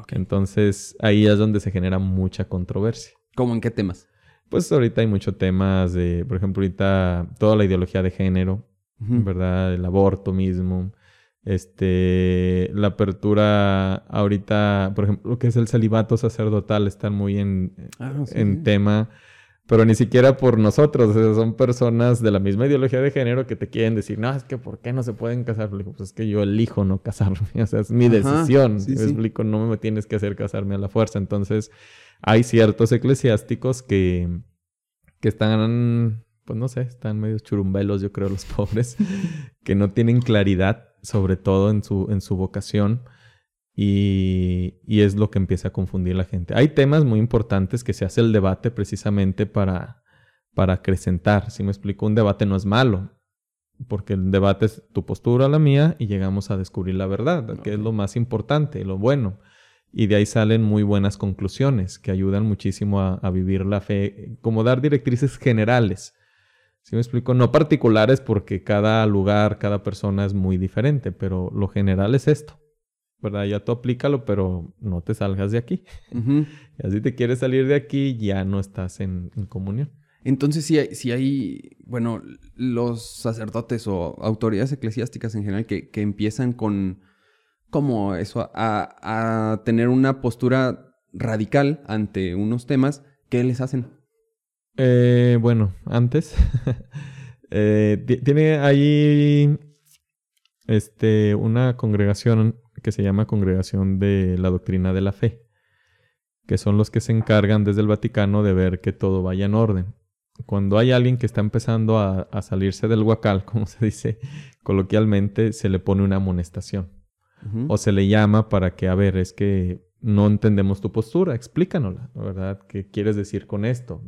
Entonces, ahí es donde se genera mucha controversia. ¿Cómo en qué temas? Pues ahorita hay muchos temas de, por ejemplo, ahorita toda la ideología de género. ¿verdad? El aborto mismo. Este, la apertura ahorita, por ejemplo, lo que es el celibato sacerdotal, están muy en, Ah, sí, en sí. tema, pero ni siquiera por nosotros, o sea, son personas de la misma ideología de género que te quieren decir, no, es que ¿por qué no se pueden casar? Le digo, pues es que yo elijo no casarme, (laughs) o sea, es mi Ajá, decisión, sí, me explico, no me tienes que hacer casarme a la fuerza, entonces hay ciertos eclesiásticos que, que están, pues no sé, están medio churumbelos, yo creo, los (laughs) pobres, que no tienen claridad, sobre todo en su, en su vocación, y, y es lo que empieza a confundir la gente. Hay temas muy importantes que se hace el debate precisamente para, para acrecentar. Si me explico, un debate no es malo, porque el debate es tu postura, la mía, y llegamos a descubrir la verdad, que es lo más importante, lo bueno. Y de ahí salen muy buenas conclusiones que ayudan muchísimo a, a vivir la fe, como dar directrices generales. Si me explico? No particulares porque cada lugar, cada persona es muy diferente, pero lo general es esto. ¿Verdad? Ya tú aplícalo, pero no te salgas de aquí. (laughs) Y así te quieres salir de aquí, ya no estás en, en comunión. Entonces, si hay, si hay, bueno, los sacerdotes o autoridades eclesiásticas en general que, que empiezan con, como eso, a, a tener una postura radical ante unos temas, ¿qué les hacen? Eh, bueno, antes. (laughs) eh, ti- tiene ahí este, una congregación que se llama Congregación de la Doctrina de la Fe, que son los que se encargan desde el Vaticano de ver que todo vaya en orden. Cuando hay alguien que está empezando a, a salirse del huacal, (laughs) como se dice coloquialmente, se le pone una amonestación. O se le llama para que, a ver, es que no entendemos tu postura, explícanosla, ¿verdad? ¿Qué quieres decir con esto?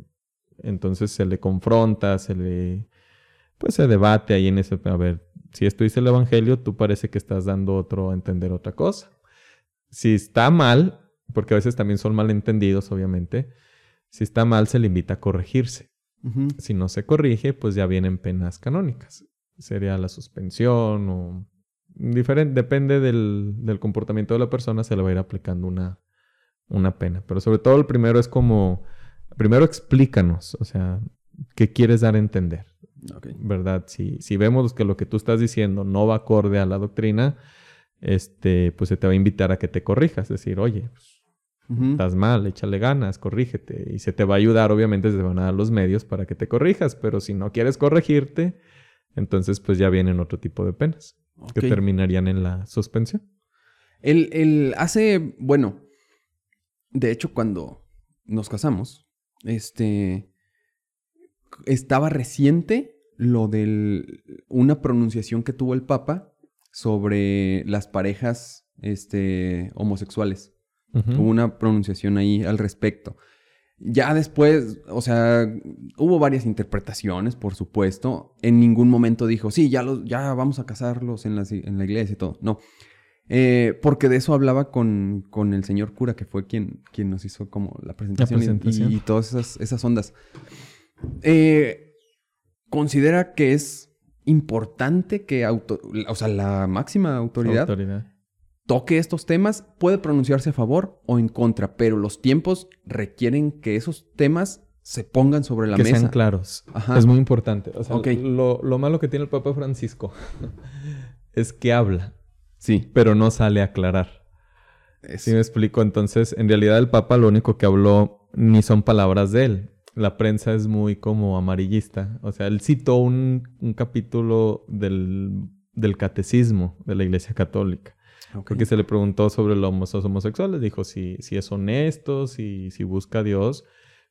Entonces se le confronta, se le... Pues se debate ahí en ese... A ver, si esto dice el Evangelio, tú parece que estás dando otro a entender otra cosa. Si está mal, porque a veces también son malentendidos, obviamente, si está mal se le invita a corregirse. Si no se corrige, pues ya vienen penas canónicas. Sería la suspensión o diferente, depende del, del comportamiento de la persona, se le va a ir aplicando una, una pena. Pero sobre todo el primero es como, primero explícanos, o sea, ¿qué quieres dar a entender? ¿Verdad? Si, si vemos que lo que tú estás diciendo no va acorde a la doctrina, este, pues se te va a invitar a que te corrijas, decir, oye, pues, estás mal, échale ganas, corrígete. Y se te va a ayudar, obviamente, se te van a dar los medios para que te corrijas, pero si no quieres corregirte, entonces pues ya vienen otro tipo de penas que terminarían en la suspensión. El, el hace, bueno, de hecho cuando nos casamos, este, estaba reciente lo de una pronunciación que tuvo el Papa sobre las parejas, este, homosexuales. Ujú. Hubo una pronunciación ahí al respecto. Ya después, o sea, hubo varias interpretaciones, por supuesto. En ningún momento dijo, sí, ya, los, ya vamos a casarlos en la, en la iglesia y todo. No. Eh, porque de eso hablaba con, con el señor cura, que fue quien, quien nos hizo como la presentación, y- presentación. Y, y todas esas, esas ondas. Eh, considera que es importante que auto- o sea, la máxima autoridad Autoridad. toque estos temas, puede pronunciarse a favor o en contra, pero los tiempos requieren que esos temas se pongan sobre la que mesa. sean claros. Ajá. Es muy importante. O sea, lo, lo malo que tiene el Papa Francisco (laughs) es que habla, Sí. pero no sale a aclarar. es- ¿Sí me explico? Entonces, en realidad el Papa lo único que habló ni son palabras de él. La prensa es muy como amarillista. O sea, él citó un, un capítulo del, del catecismo de la Iglesia Católica. Ok. Porque se le preguntó sobre los homosexuales. Dijo, si, si es honesto, si, si busca a Dios,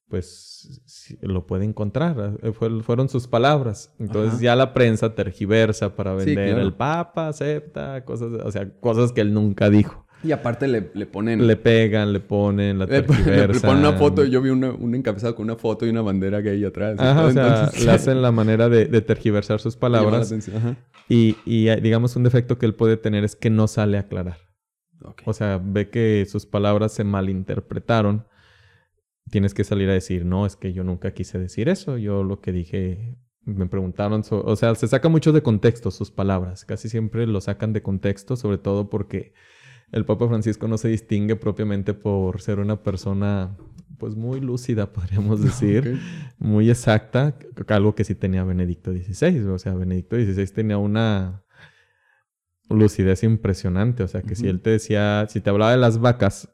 pues lo puede encontrar. Eh, fue- fueron sus palabras. Entonces Ajá. ya la prensa tergiversa para Sí, vender claro. el Papa, acepta, cosas, o sea, cosas que él nunca dijo. Y aparte le, le ponen... Le pegan, le ponen, la (laughs) tergiversan. le ponen una foto, yo vi una- un encabezado con una foto y una bandera gay atrás. Ajá, o sea, Entonces, le (laughs) hacen la manera de, de tergiversar sus palabras. Ajá. Y, y, eh, digamos, un defecto que él puede tener es que no sale a aclarar. Ok. O sea, ve que sus palabras se malinterpretaron. Tienes que salir a decir, no, es que yo nunca quise decir eso. Yo lo que dije, me preguntaron. so- o sea, se saca mucho de contexto sus palabras. Casi siempre lo sacan de contexto, sobre todo porque el Papa Francisco no se distingue propiamente por ser una persona, pues muy lúcida, (laughs) podríamos decir muy exacta, algo que sí tenía Benedicto XVI. O sea, Benedicto XVI tenía una lucidez impresionante. O sea, que si él te decía, si te hablaba de las vacas,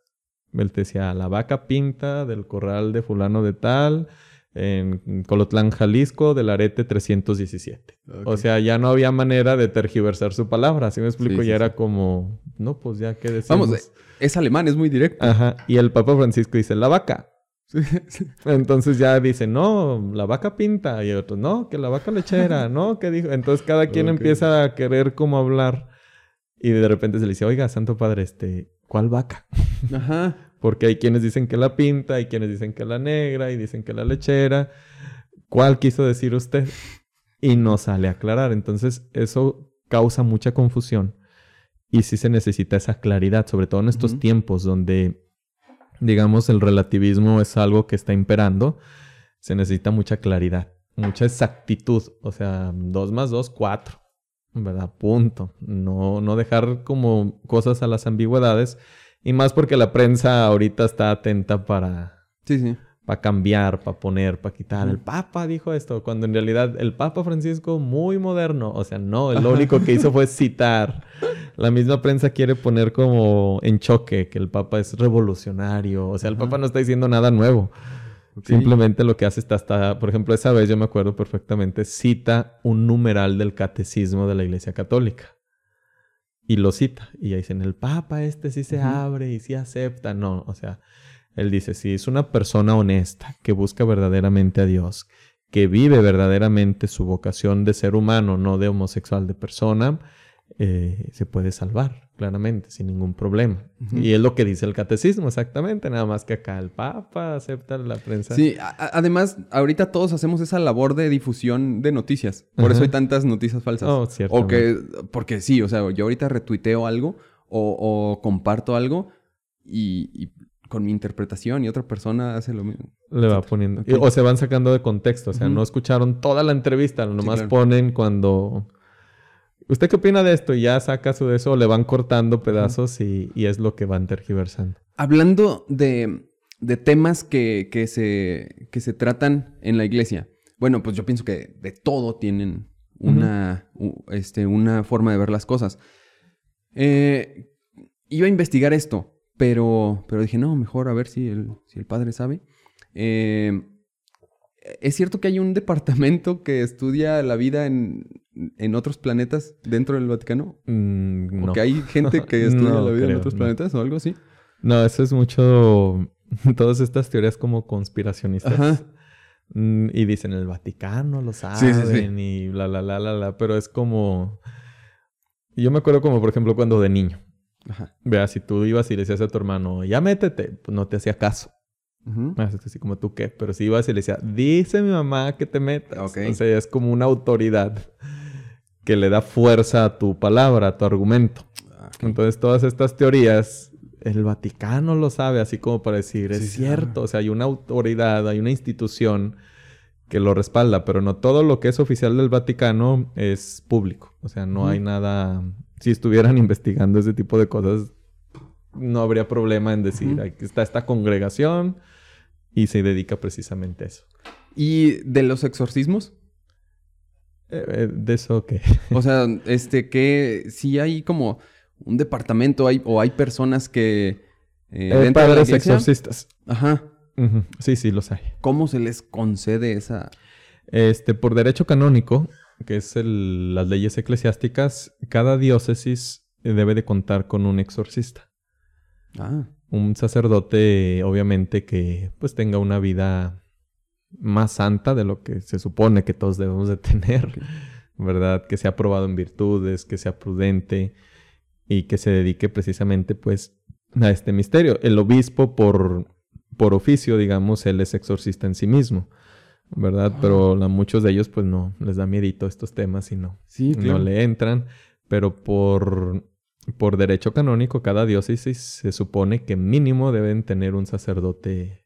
él te decía, la vaca pinta del corral de fulano de tal, en Colotlán, Jalisco, del arete 317. O sea, ya no había manera de tergiversar su palabra. Así me explico, Sí, sí, ya sí. era como, no, pues ya que decimos. Vamos, es alemán, es muy directo. Ajá. Y el Papa Francisco dice, la vaca. (laughs) Entonces ya dice, no, la vaca pinta. Y otros, no, que la vaca lechera, (laughs) no, que dijo. Entonces cada quien empieza a querer como hablar. Y de repente se le dice, oiga, Santo Padre, este, ¿cuál vaca? (laughs) Ajá. Porque hay quienes dicen que la pinta, hay quienes dicen que la negra, y dicen que la lechera. ¿cuál quiso decir usted? Y no sale a aclarar. Entonces, eso causa mucha confusión. Y sí se necesita esa claridad, sobre todo en estos tiempos donde, digamos, el relativismo es algo que está imperando. Se necesita mucha claridad, mucha exactitud. O sea, dos más dos, cuatro. ¿Verdad? Punto. No, no dejar como cosas a las ambigüedades. Y más porque la prensa ahorita está atenta para, Sí, sí. para cambiar, para poner, para quitar. El. Papa dijo esto, cuando en realidad el Papa Francisco muy moderno, o sea, no, lo único que hizo fue (laughs) citar. La misma prensa quiere poner como en choque que el Papa es revolucionario, o sea, el. Papa no está diciendo nada nuevo. Simplemente lo que hace está hasta, por ejemplo, esa vez yo me acuerdo perfectamente, cita un numeral del catecismo de la Iglesia Católica. Y lo cita. Y ahí dicen, el Papa este sí se abre y sí acepta. No, o sea, él dice, si es una persona honesta, que busca verdaderamente a Dios, que vive verdaderamente su vocación de ser humano, no de homosexual de persona, eh, se puede salvar, claramente, sin ningún problema. Ujú. Y es lo que dice el catecismo, exactamente, nada más que acá el Papa acepta la prensa. Sí, además, ahorita todos hacemos esa labor de difusión de noticias. Por eso Ajá. hay tantas noticias falsas. Oh, o ciertamente. que, porque sí, o sea, yo ahorita retuiteo algo o, o comparto algo y, y con mi interpretación y otra persona hace lo mismo. Le va poniendo. O se van sacando de contexto. O sea, no escucharon toda la entrevista. Nomás claro. ponen cuando. ¿Usted qué opina de esto? Y ya saca su de eso, o le van cortando pedazos y, y es lo que van tergiversando. Hablando de, de temas que, que se, que se tratan en la iglesia. Bueno, pues yo pienso que de todo tienen una, este, una forma de ver las cosas. Eh, iba a investigar esto, pero, pero dije, no, mejor a ver si el, si el padre sabe. Eh, ¿Es cierto que hay un departamento que estudia la vida en, en otros planetas dentro del Vaticano? Mm, ¿O que hay gente que (laughs) estudia No la vida en otros no. planetas o algo así? No, eso es mucho. (laughs) Todas estas teorías como conspiracionistas. Ajá. Mm, Y dicen el Vaticano lo saben Sí, sí, sí. y bla, bla, bla, bla, bla. Pero es como. Yo me acuerdo como, por ejemplo, cuando de niño. Ajá. Vea, si tú ibas y le decías a tu hermano, ya métete, pues no te hacía caso. Ujú. Ah, Así como tú qué, pero si ibas y le decía, dice mi mamá que te metas. Ok. O sea, es como una autoridad que le da fuerza a tu palabra, a tu argumento. Ah, ok. Entonces, todas estas teorías, el Vaticano lo sabe, así como para decir, es Sí, sí, cierto. ah. O sea, hay una autoridad, hay una institución que lo respalda, pero no todo lo que es oficial del Vaticano es público. O sea, no Ujú. hay nada. Si estuvieran (laughs) investigando ese tipo de cosas, no habría problema en decir, Ujú. aquí está esta congregación y se dedica precisamente a eso. ¿Y de los exorcismos? Eh, eh, de eso que. O sea, este, que si hay como un departamento hay, o hay personas que eh, dentro de la padres exorcistas. Ajá. Sí, sí, los hay. ¿Cómo se les concede esa? Este, por derecho canónico, que es el- las leyes eclesiásticas, cada diócesis debe de contar con un exorcista. Ah, Un sacerdote, obviamente, que pues tenga una vida más santa de lo que se supone que todos debemos de (laughs) tener. ¿verdad? Que sea probado en virtudes, que sea prudente y que se dedique precisamente pues a este misterio. El obispo por, por oficio, digamos, él es exorcista en sí mismo, ¿verdad? Ah. Pero a muchos de ellos pues no, les da miedito estos temas y no, sí, no le entran, pero por, por derecho canónico, cada diócesis se supone que mínimo deben tener un sacerdote,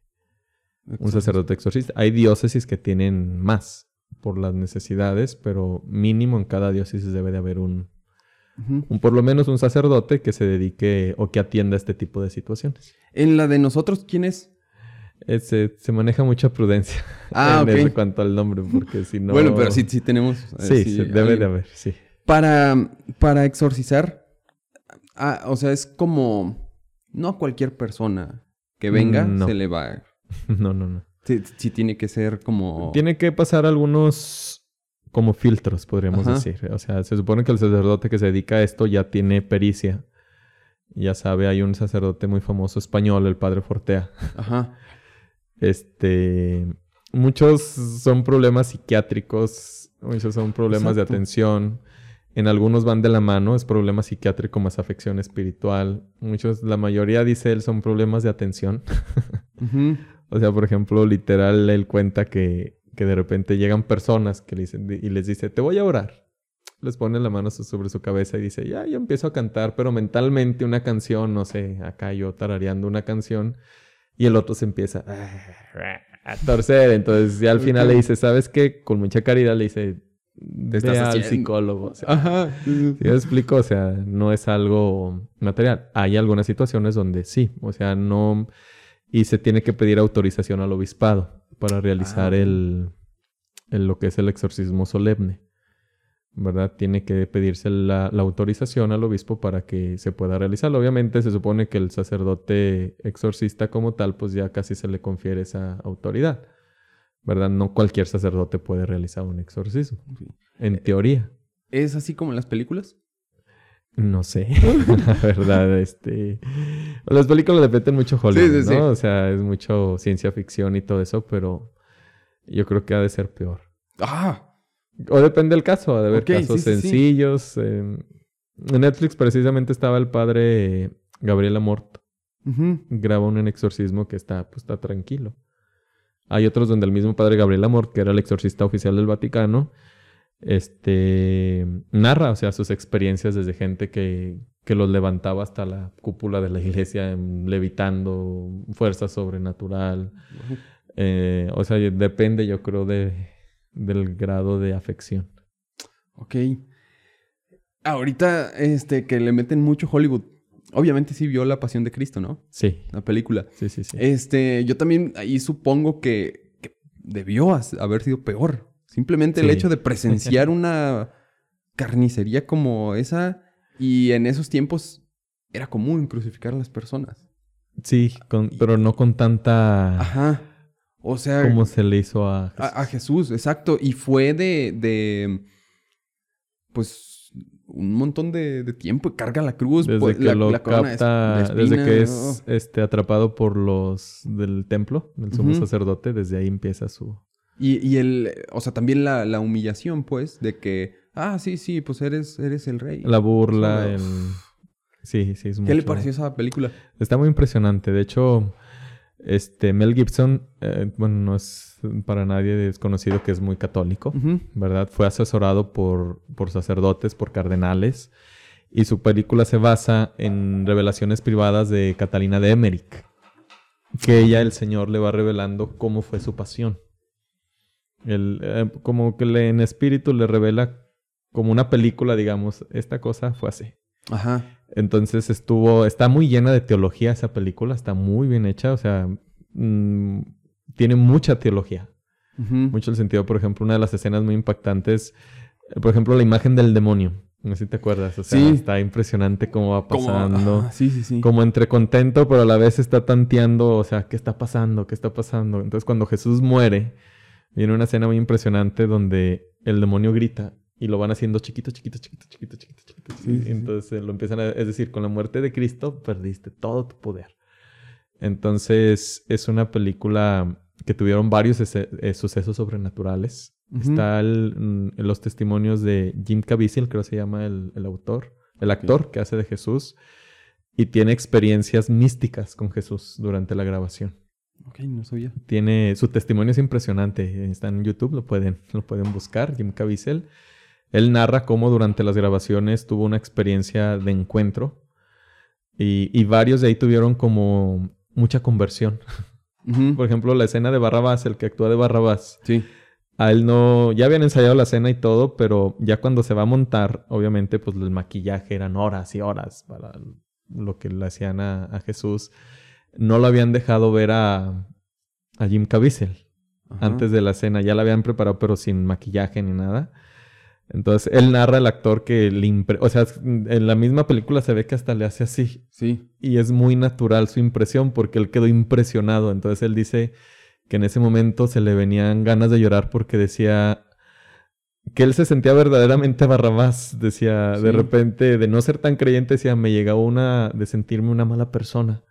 un sacerdote exorcista. Hay diócesis que tienen más por las necesidades, pero mínimo en cada diócesis debe de haber un, un por lo menos un sacerdote que se dedique o que atienda este tipo de situaciones. En la de nosotros, ¿quién es? Se, se maneja mucha prudencia (laughs) Ah, en cuanto al nombre, porque si (laughs) no... Bueno, pero sí, sí tenemos. eh, Sí, debe alguien. de haber, sí. Para, para exorcizar, ah, o sea, es como. No a cualquier persona que venga Mm, no. se le va. (laughs) No, no, no. Sí, sí tiene que ser como. Tiene que pasar algunos como filtros, podríamos Ajá. decir. O sea, se supone que el sacerdote que se dedica a esto ya tiene pericia. Ya sabe, hay un sacerdote muy famoso español, el padre Fortea. (laughs) Ajá. Este, muchos son problemas psiquiátricos, muchos son problemas de atención. En algunos van de la mano, es problema psiquiátrico más afección espiritual. Muchos, la mayoría dice él, son problemas de atención. (laughs) Ujú. O sea, por ejemplo, literal, él cuenta que, que de repente llegan personas que le dicen, y les dice, te voy a orar. Les pone la mano so- sobre su cabeza y dice, ya, yo empiezo a cantar, pero mentalmente una canción, no sé, acá yo tarareando una canción, y el otro se empieza a torcer. Entonces ya al final le dice, ¿sabes qué? Con mucha caridad le dice, Te estás ve al haciendo". psicólogo. O sea, Ajá. ¿Sí me explico? O sea, no es algo material. Hay algunas situaciones donde sí, o sea, no... Y se tiene que pedir autorización al obispado para realizar Ah, el- lo que es el exorcismo solemne. ¿Verdad? Tiene que pedirse la, la autorización al obispo para que se pueda realizarlo. Obviamente se supone que el sacerdote exorcista como tal, pues ya casi se le confiere esa autoridad. ¿Verdad? No cualquier sacerdote puede realizar un exorcismo. Sí. En teoría. ¿Es así como en las películas? No sé, (laughs) la verdad, este... Las películas dependen mucho Hollywood, Sí, sí, sí. ¿no? O sea, es mucho ciencia ficción y todo eso, pero yo creo que ha de ser peor. Ah, O depende del caso, ha de haber casos sencillos. En en Netflix precisamente estaba el padre Gabriel Amort, ujú. graba un exorcismo que está, pues, está tranquilo. Hay otros donde el mismo padre Gabriel Amort, que era el exorcista oficial del Vaticano, este narra, o sea, sus experiencias desde gente que, que los levantaba hasta la cúpula de la iglesia, em, levitando, fuerza sobrenatural. Eh, o sea, depende, yo creo, de, del grado de afección. Ok. Ahorita, este, que le meten mucho Hollywood. Obviamente sí vio La Pasión de Cristo, ¿no? Sí, La película. sí, sí, sí. Este, yo también ahí supongo que, que debió haber sido peor. Simplemente el hecho de presenciar (laughs) una carnicería como esa y en esos tiempos era común crucificar a las personas. Sí, con- pero no con tanta... Ajá. O sea, como se le hizo a Jesús. a, a Jesús, exacto. Y fue de, de pues, un montón de, de tiempo. Carga la cruz. Desde pues, que la- lo la capta, de desde que es este, atrapado por los del templo, del sumo sacerdote, desde ahí empieza su... Y, y el, o sea, también la, la humillación, pues, de que, ah, sí, sí, pues eres, eres el rey. La burla, el... Sí, sí, es ¿Qué le pareció esa película? Está muy impresionante. De hecho, este Mel Gibson, eh, bueno, no es para nadie desconocido que es muy católico. ¿verdad? Fue asesorado por, por sacerdotes, por cardenales, y su película se basa en revelaciones privadas de Catalina de Emmerich, que ella, el Señor, le va revelando cómo fue su pasión. El, eh, como que le, en espíritu le revela como una película, digamos, esta cosa fue así. Ajá. Entonces estuvo, está muy llena de teología esa película, está muy bien hecha, o sea, mm, tiene mucha teología, mucho el sentido, por ejemplo, una de las escenas muy impactantes, eh, por ejemplo, la imagen del demonio, no sé si te acuerdas, o sea, Sí. está impresionante cómo va pasando, sí, sí, sí. como entre contento, pero a la vez está tanteando, o sea, ¿qué está pasando? ¿Qué está pasando? Entonces cuando Jesús muere, viene una escena muy impresionante donde el demonio grita y lo van haciendo chiquito, chiquito, chiquito, chiquito, chiquito, Sí, sí. Entonces eh, lo empiezan a... Es decir, con la muerte de Cristo perdiste todo tu poder. Entonces es una película que tuvieron varios eh, sucesos sobrenaturales. Ujú. Está el, mm, los testimonios de Jim Caviezel, creo que se llama el, el autor, el actor que hace de Jesús, y tiene experiencias místicas con Jesús durante la grabación. Ok, no sabía. Tiene, su testimonio es impresionante, está en YouTube, lo pueden, (laughs) lo pueden buscar, Jim Caviezel. Él narra cómo durante las grabaciones tuvo una experiencia de encuentro y, y varios de ahí tuvieron como mucha conversión. Por ejemplo, la escena de Barrabás, el que actúa de Barrabás, Sí. a él no, ya habían ensayado la escena y todo, pero ya cuando se va a montar, obviamente, pues el maquillaje eran horas y horas para lo que le hacían a, a Jesús. No lo habían dejado ver a, a Jim Caviezel Ajá. antes de la escena. Ya la habían preparado, pero sin maquillaje ni nada. Entonces, él narra al actor que le impre- O sea, en la misma película se ve que hasta le hace así. Sí. Y es muy natural su impresión porque él quedó impresionado. Entonces él dice que en ese momento se le venían ganas de llorar porque decía que él se sentía verdaderamente Barrabás. Decía, de repente, de no ser tan creyente, decía, me llegaba una de sentirme una mala persona.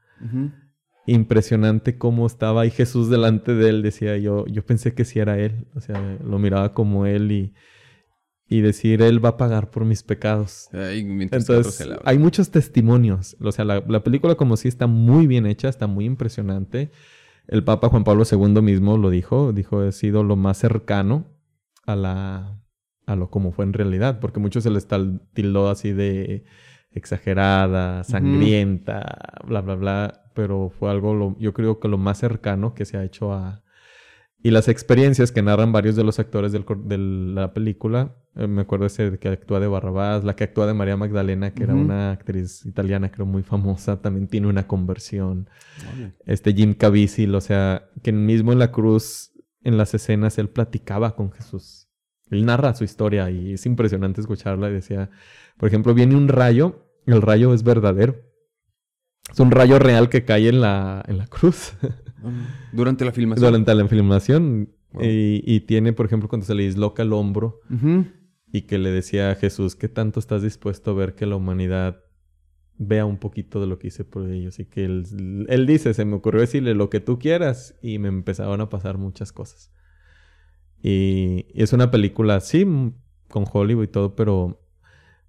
Impresionante cómo estaba ahí Jesús delante de él. Decía, yo, yo pensé que sí era él. O sea, lo miraba como él y, y decir, él va a pagar por mis pecados. Ay, Entonces, hay muchos testimonios. O sea, la, la película como sí está muy bien hecha, está muy impresionante. El Papa Juan Pablo II mismo lo dijo, dijo ha sido lo más cercano a la a lo como fue en realidad, porque muchos se les tildó así de exagerada, sangrienta, bla, bla, bla, pero fue algo, lo, yo creo que lo más cercano que se ha hecho a... Y las experiencias que narran varios de los actores del, de la película, eh, me acuerdo ese que actúa de Barrabás, la que actúa de María Magdalena, que era una actriz italiana, creo muy famosa, también tiene una conversión. Este Jim Caviezel, o sea, que mismo en la cruz, en las escenas, él platicaba con Jesús. Él narra su historia y es impresionante escucharla y decía, por ejemplo, viene un rayo el rayo es verdadero. Es un rayo real que cae en la, en la cruz. (laughs) Durante la filmación. Durante la filmación. Y, tiene, por ejemplo, cuando se le disloca el hombro y que le decía a Jesús, ¿qué tanto estás dispuesto a ver que la humanidad vea un poquito de lo que hice por ellos? Y que él, él dice, se me ocurrió decirle lo que tú quieras y me empezaron a pasar muchas cosas. Y, y es una película, sí, con Hollywood y todo, pero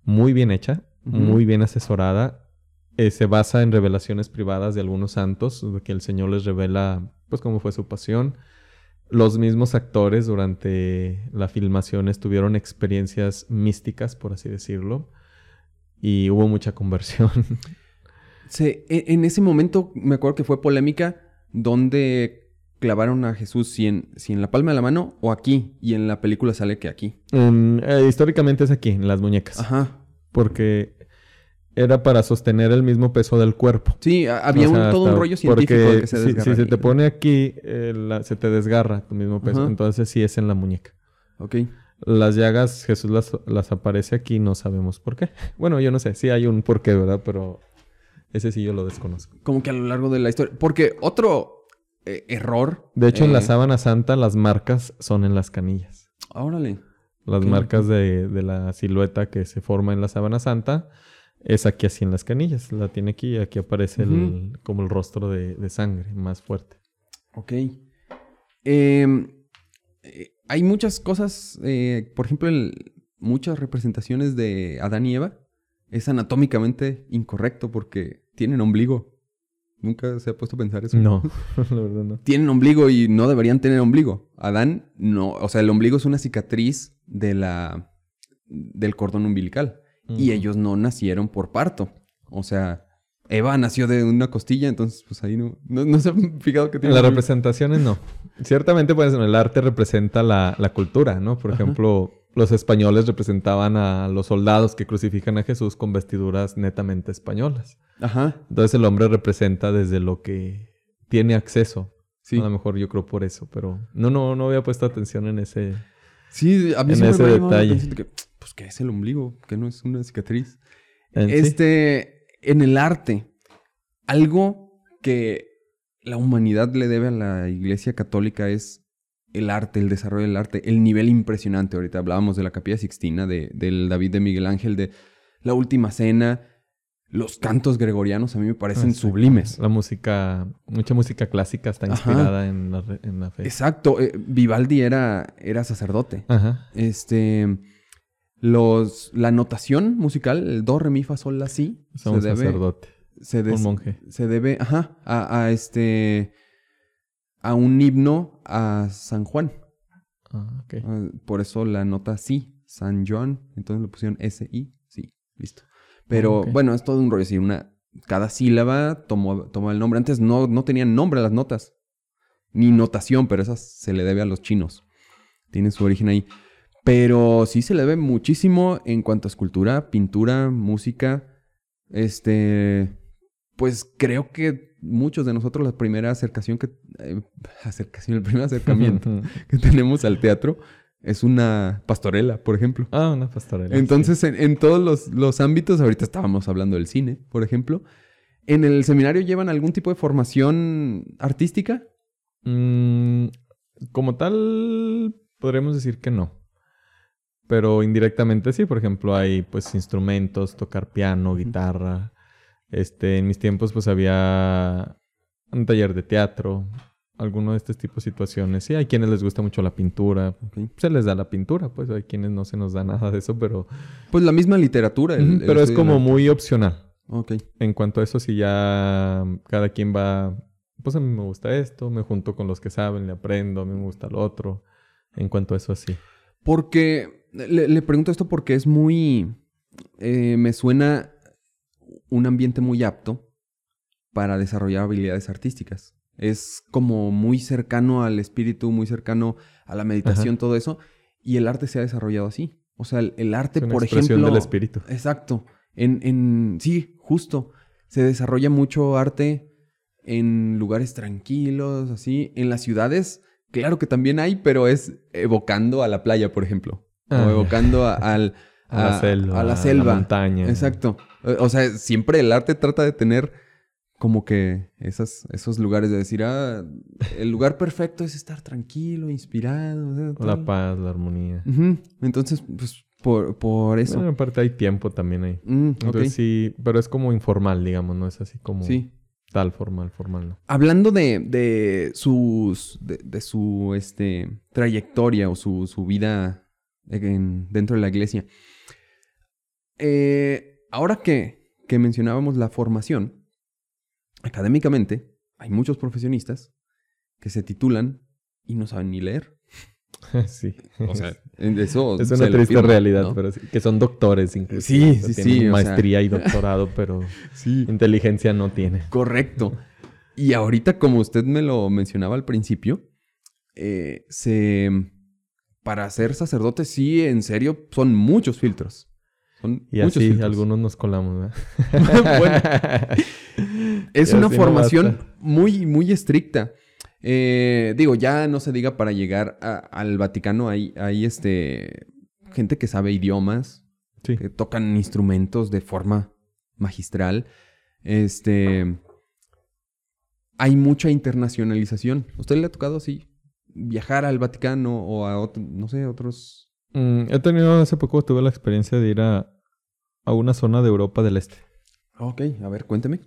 muy bien hecha muy bien asesorada. Eh, se basa en revelaciones privadas de algunos santos, que el Señor les revela, pues, cómo fue su pasión. Los mismos actores durante la filmación tuvieron experiencias místicas, por así decirlo, y hubo mucha conversión. (laughs) Sí, e, en ese momento me acuerdo que fue polémica donde clavaron a Jesús si en, si en la palma de la mano o aquí, y en la película sale que aquí. Eh, históricamente es aquí, en las muñecas. Ajá. Porque era para sostener el mismo peso del cuerpo. Sí, había todo un rollo científico que se desgarra. Si, si se te pone aquí, eh, se te desgarra tu mismo peso. Entonces sí es en la muñeca. Ok. Las llagas, Jesús las, aparece aquí, no sabemos por qué. (laughs) Bueno, yo no sé, sí hay un porqué, ¿verdad? Pero ese sí yo lo desconozco. Como que a lo largo de la historia. Porque otro eh, error. De hecho, en la eh, sábana santa las marcas son en las canillas. Órale. Las marcas de, de la silueta que se forma en la sábana santa es aquí así en las canillas. La tiene aquí y aquí aparece el, como el rostro de, sangre más fuerte. Ok. Em, eh, hay muchas cosas, eh, por ejemplo, muchas representaciones de Adán y Eva. Es anatómicamente incorrecto porque tienen ombligo. Nunca se ha puesto a pensar eso. No, (laughs) (laughs) la verdad no. Tienen ombligo y no deberían tener ombligo. Adán no, o sea, el ombligo es una cicatriz de la del cordón umbilical y ellos no nacieron por parto. O sea, Eva nació de una costilla, entonces pues ahí no, no, se han fijado que tiene... Las representaciones no. Ciertamente pues el arte representa la, la cultura, ¿no? Por ejemplo, los españoles representaban a los soldados que crucifican a Jesús con vestiduras netamente españolas. Ajá. Entonces el hombre representa desde lo que tiene acceso. Sí. A lo mejor yo creo por eso, pero no, no, no había puesto atención en ese... Sí, a mí en ese detalle pues, ¿qué es el ombligo? Que no es una cicatriz. Este, en el arte, algo que la humanidad le debe a la Iglesia Católica es el arte, el desarrollo del arte, el nivel impresionante. Ahorita hablábamos de la Capilla Sixtina, de, del David de Miguel Ángel, de la Última Cena. Los cantos gregorianos a mí me parecen sublimes. La música, mucha música clásica está inspirada en la, fe. Exacto. Eh, Vivaldi era, era sacerdote. Ajá. Este los, la notación musical, el do, re, mi, fa, sol, la, si. se un debe, sacerdote. Se un monje. Se debe, ajá, a, este, a un himno a San Juan. Ah, ok. Ah, por eso la nota sí, San Juan. Entonces le pusieron S-I, sí, listo. Pero bueno, es todo un rollo así, una, cada sílaba tomó, tomó el nombre. Antes no, no tenían nombre las notas, ni notación, pero esas se le debe a los chinos. Tiene su origen ahí. Pero sí se le ve muchísimo en cuanto a escultura, pintura, música. Este, pues creo que muchos de nosotros la primera acercación que eh, acercación, el primer acercamiento (laughs) (laughs) que tenemos al teatro es una pastorela, por ejemplo. Ah, una pastorela. Entonces, en, todos los, ámbitos, ahorita estábamos hablando del cine, por ejemplo. ¿En el seminario llevan algún tipo de formación artística? Mm, como tal, podríamos decir que no. Pero indirectamente sí, por ejemplo, hay pues instrumentos, tocar piano, guitarra. Este, en mis tiempos pues había un taller de teatro, alguno de estos tipos de situaciones. Sí, hay quienes les gusta mucho la pintura, se les da la pintura, pues hay quienes no se nos da nada de eso, pero... Pues la misma literatura. pero es como muy opcional. Ok. En cuanto a eso, si ya cada quien va pues a mí me gusta esto, me junto con los que saben, le aprendo, a mí me gusta lo otro. En cuanto a eso, así. Porque, le, le pregunto esto porque es muy, eh, me suena un ambiente muy apto para desarrollar habilidades artísticas. Es como muy cercano al espíritu, muy cercano a la meditación, todo eso. Y el arte se ha desarrollado así. O sea, el, el arte, Es una por expresión ejemplo. del espíritu. Exacto. En, en, sí, justo. Se desarrolla mucho arte en lugares tranquilos, así. En las ciudades, claro que también hay, pero es evocando a la playa, por ejemplo. Ah. O evocando a, al, (laughs) A la selva. A la selva. montaña. Exacto. O sea, siempre el arte trata de tener como que esas, esos lugares de decir, ah, el lugar perfecto es estar tranquilo, inspirado. o sea, La paz, la armonía. Entonces, pues, por, por eso. Bueno, aparte hay tiempo también ahí. Mm. Entonces sí, pero es como informal, digamos, no es así como Sí. tal formal, formal, ¿no? Hablando de, de sus. De, de su este, trayectoria o su, su vida en- dentro de la iglesia. Eh, ahora que, que mencionábamos la formación, académicamente hay muchos profesionistas que se titulan y no saben ni leer. (laughs) sí. O sea, eso. es una triste realidad, ¿no? pero sí, que son doctores incluso. Sí, sí, tienen sí, o sea. Maestría y doctorado, (laughs) pero Sí. inteligencia no tiene. Correcto. Y ahorita, como usted me lo mencionaba al principio, eh, se. Para ser sacerdote, sí, en serio, son muchos filtros. Son Y muchos así filtros. algunos nos colamos, ¿verdad? (laughs) (laughs) Es Y una no formación muy, muy estricta. Eh, digo, ya no se diga para llegar a- al Vaticano, hay, hay este, gente que sabe idiomas, Sí. que tocan instrumentos de forma magistral. Este. Hay mucha internacionalización. ¿A usted le ha tocado así viajar al Vaticano o a otro, no sé, otros? Mm, he tenido hace poco tuve la experiencia de ir a, a una zona de Europa del Este. Ok, a ver, cuénteme.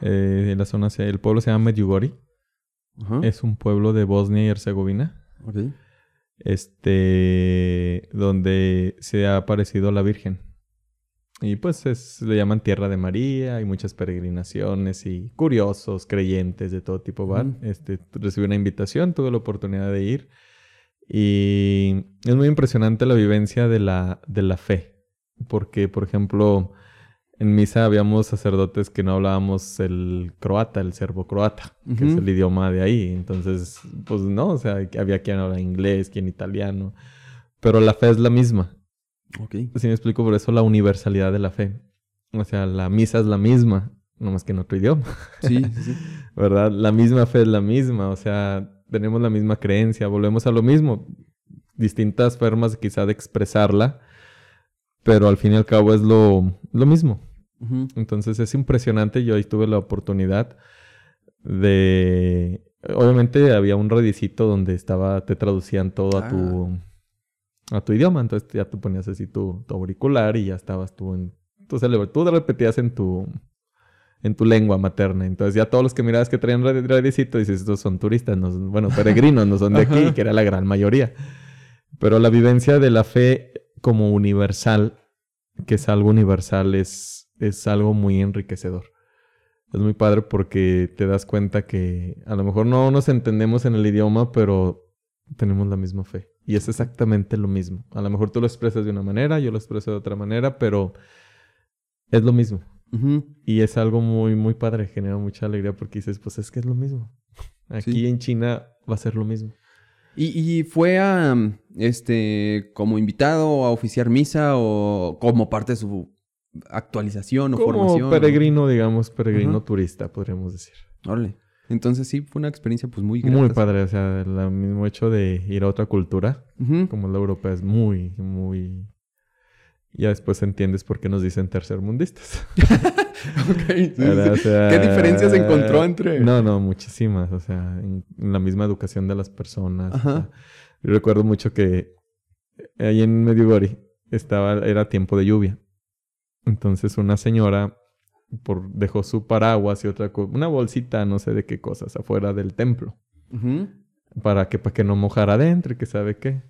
Eh, la zona el pueblo se llama Medjugorje. Es un pueblo de Bosnia y Herzegovina. Ok. Este. donde se ha aparecido la Virgen. Y pues es, le llaman Tierra de María, hay muchas peregrinaciones y curiosos, creyentes de todo tipo van. Ujú. Este, recibí una invitación, tuve la oportunidad de ir. Y es muy impresionante la vivencia de la, de la fe. Porque, por ejemplo, en misa habíamos sacerdotes que no hablábamos el croata, el serbo-croata, que es el idioma de ahí. Entonces, pues no, o sea, había quien habla inglés, quien italiano. Pero la fe es la misma. Ok. Si me explico por eso la universalidad de la fe. O sea, la misa es la misma, nomás que en otro idioma, Sí, sí, sí. (laughs) ¿verdad? La misma fe es la misma, o sea, tenemos la misma creencia, volvemos a lo mismo. Distintas formas quizá de expresarla, pero al fin y al cabo es lo, lo mismo. Ujú. Entonces es impresionante. Yo ahí tuve la oportunidad de. Obviamente había un redicito donde estaba, te traducían todo a tu a tu idioma. Entonces ya tú ponías así tu, tu auricular y ya estabas tú en. Tú, cele- tú repetías en tu en tu lengua materna. Entonces ya todos los que mirabas que traían radi- radicito dices, estos son turistas, no son- bueno, peregrinos, no son de aquí, (laughs) que era la gran mayoría. Pero la vivencia de la fe como universal, que es algo universal, es, es algo muy enriquecedor. Es muy padre porque te das cuenta que a lo mejor no nos entendemos en el idioma, pero tenemos la misma fe. Y es exactamente lo mismo. A lo mejor tú lo expresas de una manera, yo lo expreso de otra manera, pero es lo mismo. Y es algo muy, muy padre, genera mucha alegría porque dices, pues es que es lo mismo. Aquí Sí. en China va a ser lo mismo. ¿Y, y fue a, este, como invitado a oficiar misa o como parte de su actualización o Como formación? peregrino, digamos, peregrino turista, podríamos decir. Órale. Entonces sí, fue una experiencia pues muy grata. Muy padre, o sea, el mismo hecho de ir a otra cultura, Ujú. como la europea, es muy, muy... Ya después entiendes por qué nos dicen tercermundistas. (laughs) Ok, sí, (laughs) sí. ¿Verdad? O sea, ¿Qué diferencias encontró entre...? No, no, muchísimas. O sea, en, en la misma educación de las personas. o Ajá. sea, yo recuerdo mucho que ahí en Medjugorje estaba, era tiempo de lluvia. Entonces una señora por, dejó su paraguas y otra co- una bolsita, no sé de qué cosas, afuera del templo. Para que, para que no mojara adentro y que sabe qué.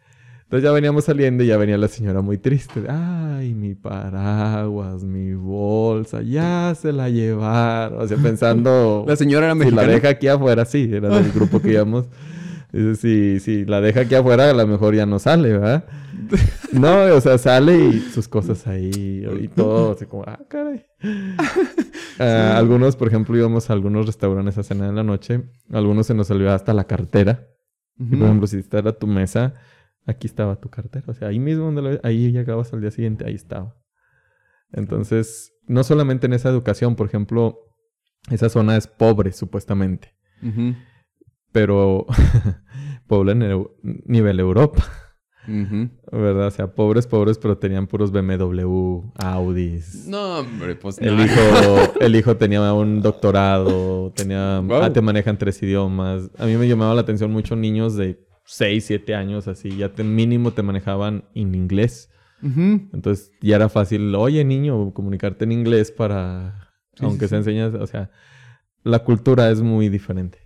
Entonces ya veníamos saliendo y ya venía la señora muy triste. Ay, mi paraguas, mi bolsa. ya se la llevaron. O sea, pensando. (laughs) La señora era si mexicana. la deja aquí afuera, sí, era del grupo que íbamos. (laughs) Si, si la deja aquí afuera, a lo mejor ya no sale, ¿verdad? (laughs) No, o sea, sale y sus cosas ahí y todo, así como, ah, caray. (laughs) Ah, Algunos, por ejemplo, íbamos a algunos restaurantes a cenar en la noche. Algunos se nos salió hasta la cartera. Y, por ejemplo, si esta era tu mesa, aquí estaba tu cartera. O sea, ahí mismo donde lo- ahí llegabas al día siguiente, ahí estaba. Entonces, no solamente en esa educación, por ejemplo, esa zona es pobre, supuestamente. Ujú, Pero (laughs) pobre nivel Europa. ¿verdad? O sea, pobres, pobres, pero tenían puros BMW, Audis. No, hombre, pues El no. hijo, (laughs) el hijo tenía un doctorado, tenía, Wow. ah, te manejan tres idiomas. A mí me llamaba la atención mucho niños de 6, 7 años, así, ya te, mínimo te manejaban en inglés. Entonces ya era fácil, oye niño, comunicarte en inglés para, Sí, aunque sí, se sí. enseñas, o sea, la cultura es muy diferente.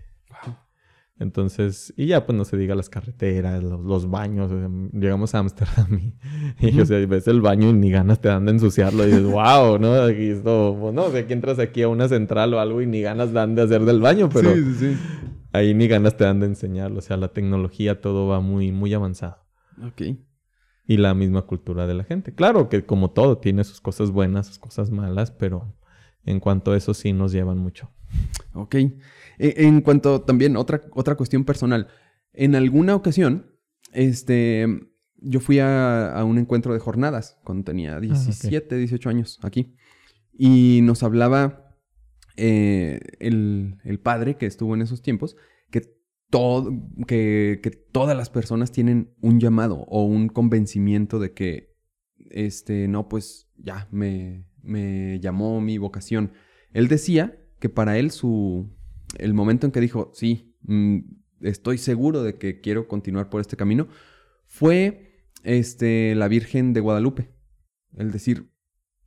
Entonces, y ya pues no se diga las carreteras, los, los baños. o sea, llegamos a Ámsterdam y, (laughs) y, o sea, ves el baño y ni ganas te dan de ensuciarlo. Y dices, (laughs) wow, ¿no? Aquí esto, pues, no, o sea, aquí entras aquí a una central o algo y ni ganas dan de hacer del baño, pero Sí, sí, sí. ahí ni ganas te dan de enseñarlo. O sea, la tecnología, todo va muy, muy avanzado. Ok. Y la misma cultura de la gente. Claro que como todo, tiene sus cosas buenas, sus cosas malas, pero en cuanto a eso sí nos llevan mucho. Ok. E- En cuanto también, otra, otra cuestión personal. En alguna ocasión, este, yo fui a, a un encuentro de jornadas cuando tenía 17, 18 años aquí. Y nos hablaba eh, el, el padre que estuvo en esos tiempos que, todo, que, que todas las personas tienen un llamado o un convencimiento de que, este, no, pues ya me, me llamó mi vocación. Él decía que para él su, el momento en que dijo, sí, mm, estoy seguro de que quiero continuar por este camino, fue este, la Virgen de Guadalupe. El decir,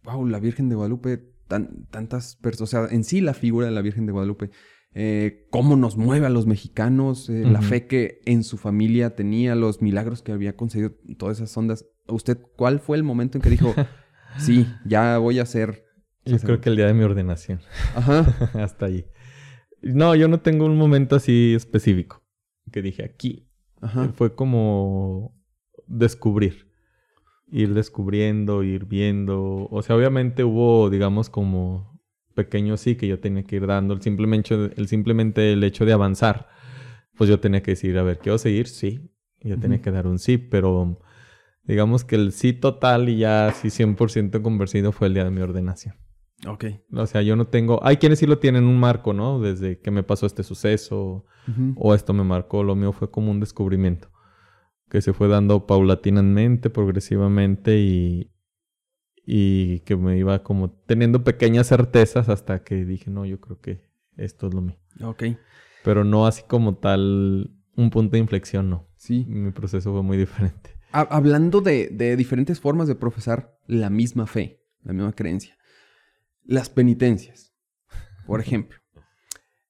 wow, la Virgen de Guadalupe, tan, tantas personas, o sea, en sí la figura de la Virgen de Guadalupe, eh, cómo nos mueve a los mexicanos, eh, la fe que en su familia tenía, los milagros que había conseguido, todas esas ondas. ¿Usted cuál fue el momento en que dijo, (laughs) sí, ya voy a ser... Yo creo que el día de mi ordenación. Ajá. (laughs) Hasta ahí. No, yo no tengo un momento así específico. Que dije aquí. Ajá. Fue como descubrir. Ir descubriendo, ir viendo. O sea, obviamente hubo, digamos, como pequeños sí que yo tenía que ir dando. El simplemente, el simplemente el hecho de avanzar. Pues yo tenía que decir, a ver, ¿quiero seguir? Sí. Yo tenía Ujú. que dar un sí, pero digamos que el sí total y ya así 100% convencido fue el día de mi ordenación. Ok. O sea, yo no tengo... Hay quienes sí lo tienen un marco, ¿no? Desde que me pasó este suceso o esto me marcó. Lo mío fue como un descubrimiento que se fue dando paulatinamente, progresivamente y, y que me iba como teniendo pequeñas certezas hasta que dije, no, yo creo que esto es lo mío. Ok. Pero no así como tal un punto de inflexión, no. Sí. Mi proceso fue muy diferente. Ha- hablando de, de diferentes formas de profesar la misma fe, la misma creencia. Las penitencias. Por ejemplo,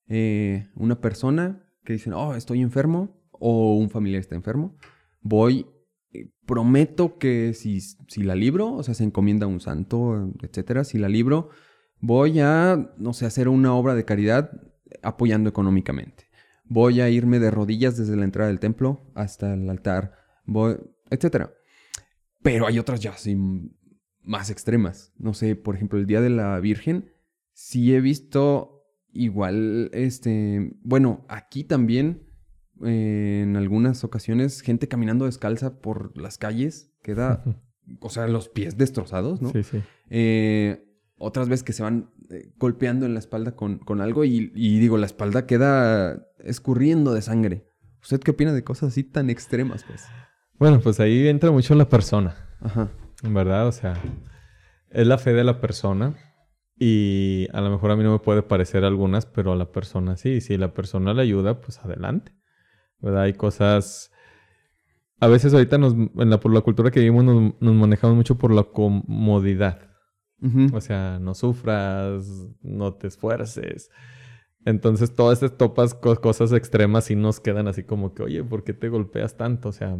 eh, una persona que dice, oh, estoy enfermo, o un familiar está enfermo, voy, eh, prometo que si, si la libro, o sea, se encomienda a un santo, etcétera, si la libro, voy a, no sé, hacer una obra de caridad apoyando económicamente. Voy a irme de rodillas desde la entrada del templo hasta el altar, voy, etcétera. Pero hay otras ya m- más extremas. No sé, por ejemplo, el Día de la Virgen, sí he visto igual, este, bueno, aquí también, eh, en algunas ocasiones, gente caminando descalza por las calles, queda, (laughs) o sea, los pies destrozados, ¿no? Sí, sí. Eh, otras veces que se van eh, golpeando en la espalda con, con algo y, y digo, la espalda queda escurriendo de sangre. ¿Usted qué opina de cosas así tan extremas, pues? Bueno, pues ahí entra mucho la persona. Ajá. ¿Verdad? O sea, es la fe de la persona. Y a lo mejor a mí no me puede parecer algunas, pero a la persona sí. Si la persona le ayuda, pues adelante. ¿Verdad? Hay cosas. A veces ahorita nos, en la, por la cultura que vivimos nos, nos manejamos mucho por la comodidad. O sea, no sufras, no te esfuerces. Entonces, todas estas topas, co- cosas extremas sí nos quedan así como que, oye, ¿por qué te golpeas tanto? O sea,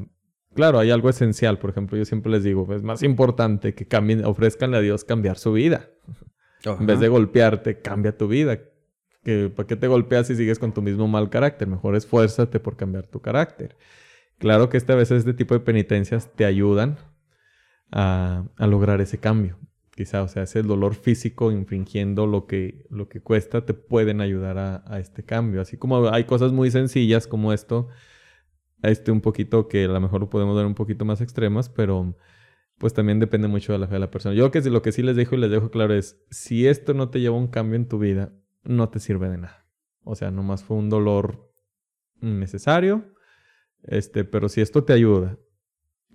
claro, hay algo esencial. Por ejemplo, yo siempre les digo, es más importante que cambien, ofrezcanle a Dios cambiar su vida. En vez de golpearte, cambia tu vida. Que, ¿Para qué te golpeas si sigues con tu mismo mal carácter? Mejor esfuérzate por cambiar tu carácter. Claro que esta vez este tipo de penitencias te ayudan a, a lograr ese cambio. Quizá, o sea, ese dolor físico infringiendo lo que, lo que cuesta te pueden ayudar a, a este cambio. Así como hay cosas muy sencillas como esto, este un poquito que a lo mejor podemos ver un poquito más extremas, pero pues también depende mucho de la fe de la persona. Yo que lo que sí les dejo y les dejo claro es, si esto no te lleva a un cambio en tu vida, no te sirve de nada. O sea, nomás fue un dolor necesario, este, pero si esto te ayuda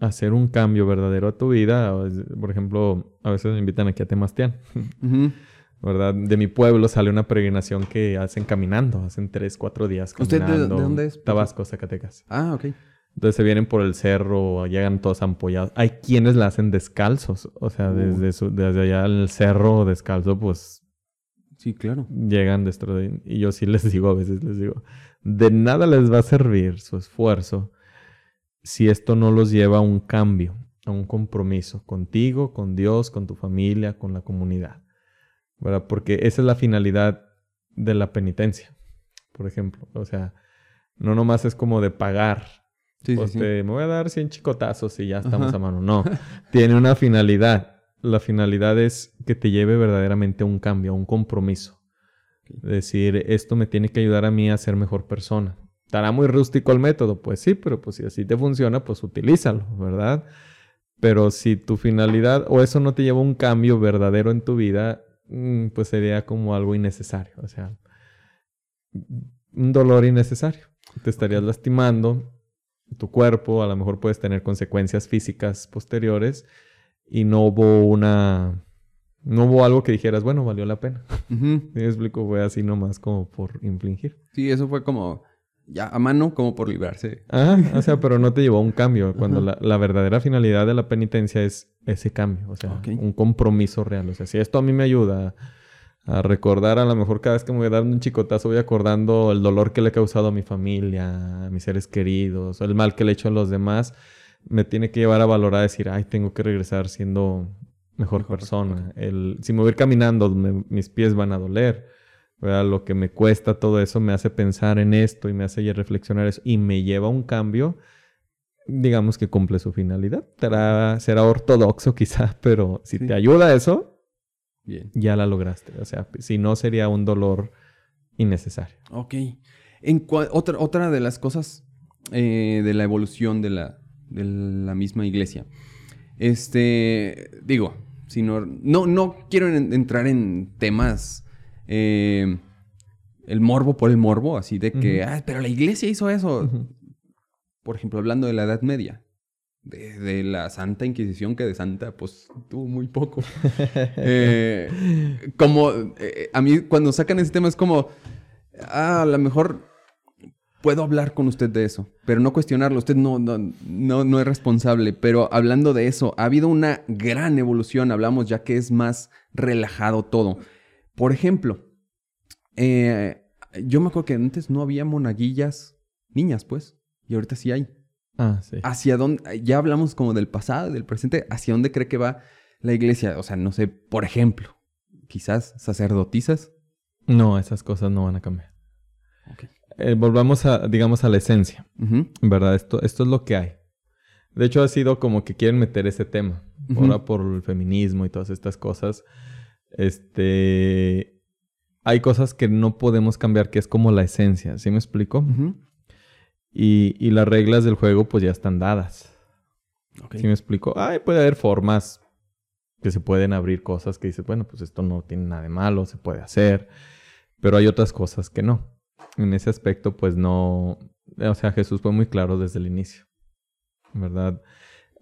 a hacer un cambio verdadero a tu vida, por ejemplo, a veces me invitan aquí a Temastián. ¿Verdad? De mi pueblo sale una peregrinación que hacen caminando, hacen tres, cuatro días caminando. ¿Usted de, dónde es? Tabasco, Zacatecas. Ah, ok. Entonces se vienen por el cerro, llegan todos ampollados. Hay quienes la hacen descalzos, o sea, desde, su, desde allá al cerro descalzo, pues... Sí, claro. Llegan destruidos. Y yo sí les digo, a veces les digo, de nada les va a servir su esfuerzo si esto no los lleva a un cambio, a un compromiso contigo, con Dios, con tu familia, con la comunidad. ¿Verdad? Porque esa es la finalidad de la penitencia, por ejemplo. O sea, no nomás es como de pagar. Sí, pues me voy a dar 100 chicotazos y ya estamos a mano. No, tiene una finalidad. La finalidad es que te lleve verdaderamente a un cambio, a un compromiso. Decir, esto me tiene que ayudar a mí a ser mejor persona. ¿Estará muy rústico el método? Pues sí, pero pues si así te funciona, pues utilízalo, ¿verdad? Pero si tu finalidad o eso no te lleva a un cambio verdadero en tu vida, pues sería como algo innecesario. O sea, un dolor innecesario. Te estarías lastimando tu cuerpo, a lo mejor puedes tener consecuencias físicas posteriores y no hubo una... No hubo algo que dijeras, bueno, valió la pena. (laughs) me explico? Fue así nomás como por infligir. Sí, eso fue como ya a mano como por librarse. Ajá, (laughs) o sea, pero no te llevó a un cambio. Cuando la, verdadera finalidad de la penitencia es ese cambio, o sea, un compromiso real. O sea, si esto a mí me ayuda a, recordar, a lo mejor cada vez que me voy a dar un chicotazo voy acordando el dolor que le he causado a mi familia, a mis seres queridos, el mal que le he hecho a los demás, me tiene que llevar a valorar, a decir, ay, tengo que regresar siendo mejor, persona. El, si me voy a ir caminando, mis pies van a doler lo que me cuesta todo eso me hace pensar en esto y me hace reflexionar eso y me lleva a un cambio, digamos que cumple su finalidad. Será, ortodoxo quizá, (laughs) pero si te ayuda eso, Bien. ya la lograste. O sea, si no sería un dolor innecesario. Ok. En otra, otra de las cosas eh, de la evolución de la, de la misma iglesia. Este, digo, si no, no, no quiero entrar en temas eh, el morbo por el morbo, así de que, ah, pero la iglesia hizo eso. Por ejemplo, hablando de la Edad Media, de, la Santa Inquisición, que de Santa, pues tuvo muy poco. (laughs) Eh, como, eh, a mí cuando sacan ese tema es como, ah, a lo mejor puedo hablar con usted de eso, pero no cuestionarlo. Usted no, no, no, no, es responsable. Pero hablando de eso, ha habido una gran evolución. Hablamos ya que es más relajado todo. Por ejemplo, eh, yo me acuerdo que antes no había monaguillas niñas, pues, y ahorita sí hay. Ah, sí. ¿Hacia dónde? Ya hablamos como del pasado, del presente. ¿Hacia dónde cree que va la iglesia? O sea, no sé, por ejemplo, quizás sacerdotisas. No, esas cosas no van a cambiar. Eh, volvamos a, digamos, a la esencia. ¿Verdad? Esto, esto es lo que hay. De hecho, ha sido como que quieren meter ese tema. Ahora por el feminismo y todas estas cosas. Este. Hay cosas que no podemos cambiar, que es como la esencia. ¿Sí me explico? y, las reglas del juego, pues ya están dadas. ¿Sí me explico? Ay, puede haber formas que se pueden abrir cosas que dices, bueno, pues esto no tiene nada de malo, se puede hacer. Pero hay otras cosas que no. En ese aspecto, pues no. O sea, Jesús fue muy claro desde el inicio. ¿Verdad?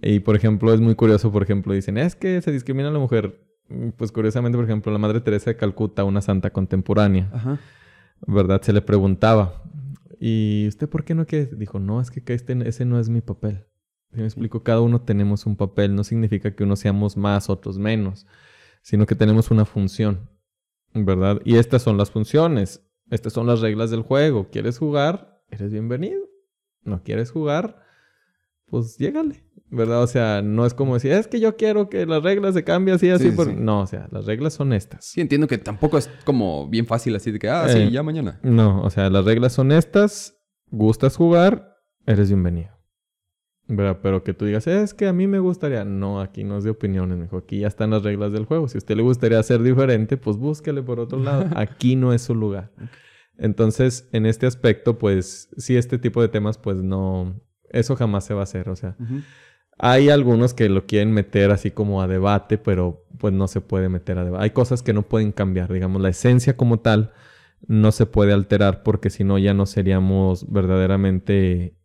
Y por ejemplo, es muy curioso, por ejemplo, dicen, es que se discrimina a la mujer. Mm, pues curiosamente, por ejemplo, la Madre Teresa de Calcuta, una santa contemporánea, ¿verdad? Se le preguntaba, ¿y usted por qué no quiere? Dijo, no, es que este, ese no es mi papel. me explico? Cada uno tenemos un papel, no significa que unos seamos más, otros menos, sino que tenemos una función, ¿verdad? Y estas son las funciones, estas son las reglas del juego. ¿Quieres jugar? Eres bienvenido. ¿No quieres jugar? pues llégale, ¿verdad? O sea, no es como decir, es que yo quiero que las reglas se cambien así, así. Sí, por-". sí. No, o sea, las reglas son estas. Sí, entiendo que tampoco es como bien fácil así de que, ah, Eh. sí, ya mañana. No, o sea, las reglas son estas. Gustas jugar, eres bienvenido. ¿Verdad? Pero que tú digas, es que a mí me gustaría. No, aquí no es de opiniones, mijo. Aquí ya están las reglas del juego. Si a usted le gustaría ser diferente, pues búsquele por otro lado. (laughs) Aquí no es su lugar. Entonces, en este aspecto, pues, sí, este tipo de temas, pues no. Eso jamás se va a hacer. O sea. Hay algunos que lo quieren meter así como a debate, pero pues no se puede meter a debate. Hay cosas que no pueden cambiar, digamos, la esencia como tal no se puede alterar porque si no ya no seríamos verdaderamente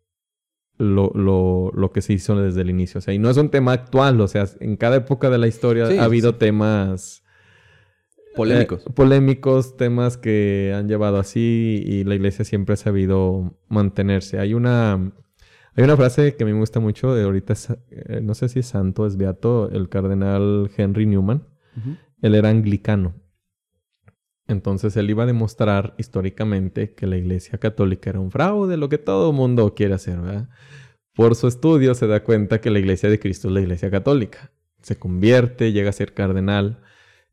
lo, lo, lo que se hizo desde el inicio. O sea, y no es un tema actual, o sea, en cada época de la historia Sí, ha habido sí. temas Polémicos. eh, polémicos, temas que han llevado así y la iglesia siempre ha sabido mantenerse. Hay una, hay una frase que a mí me gusta mucho, de ahorita es, eh, no sé si es santo, es beato, el cardenal Henry Newman. Él era anglicano. Entonces él iba a demostrar históricamente que la iglesia católica era un fraude, lo que todo mundo quiere hacer, ¿verdad? Por su estudio se da cuenta que la iglesia de Cristo es la iglesia católica. Se convierte, llega a ser cardenal.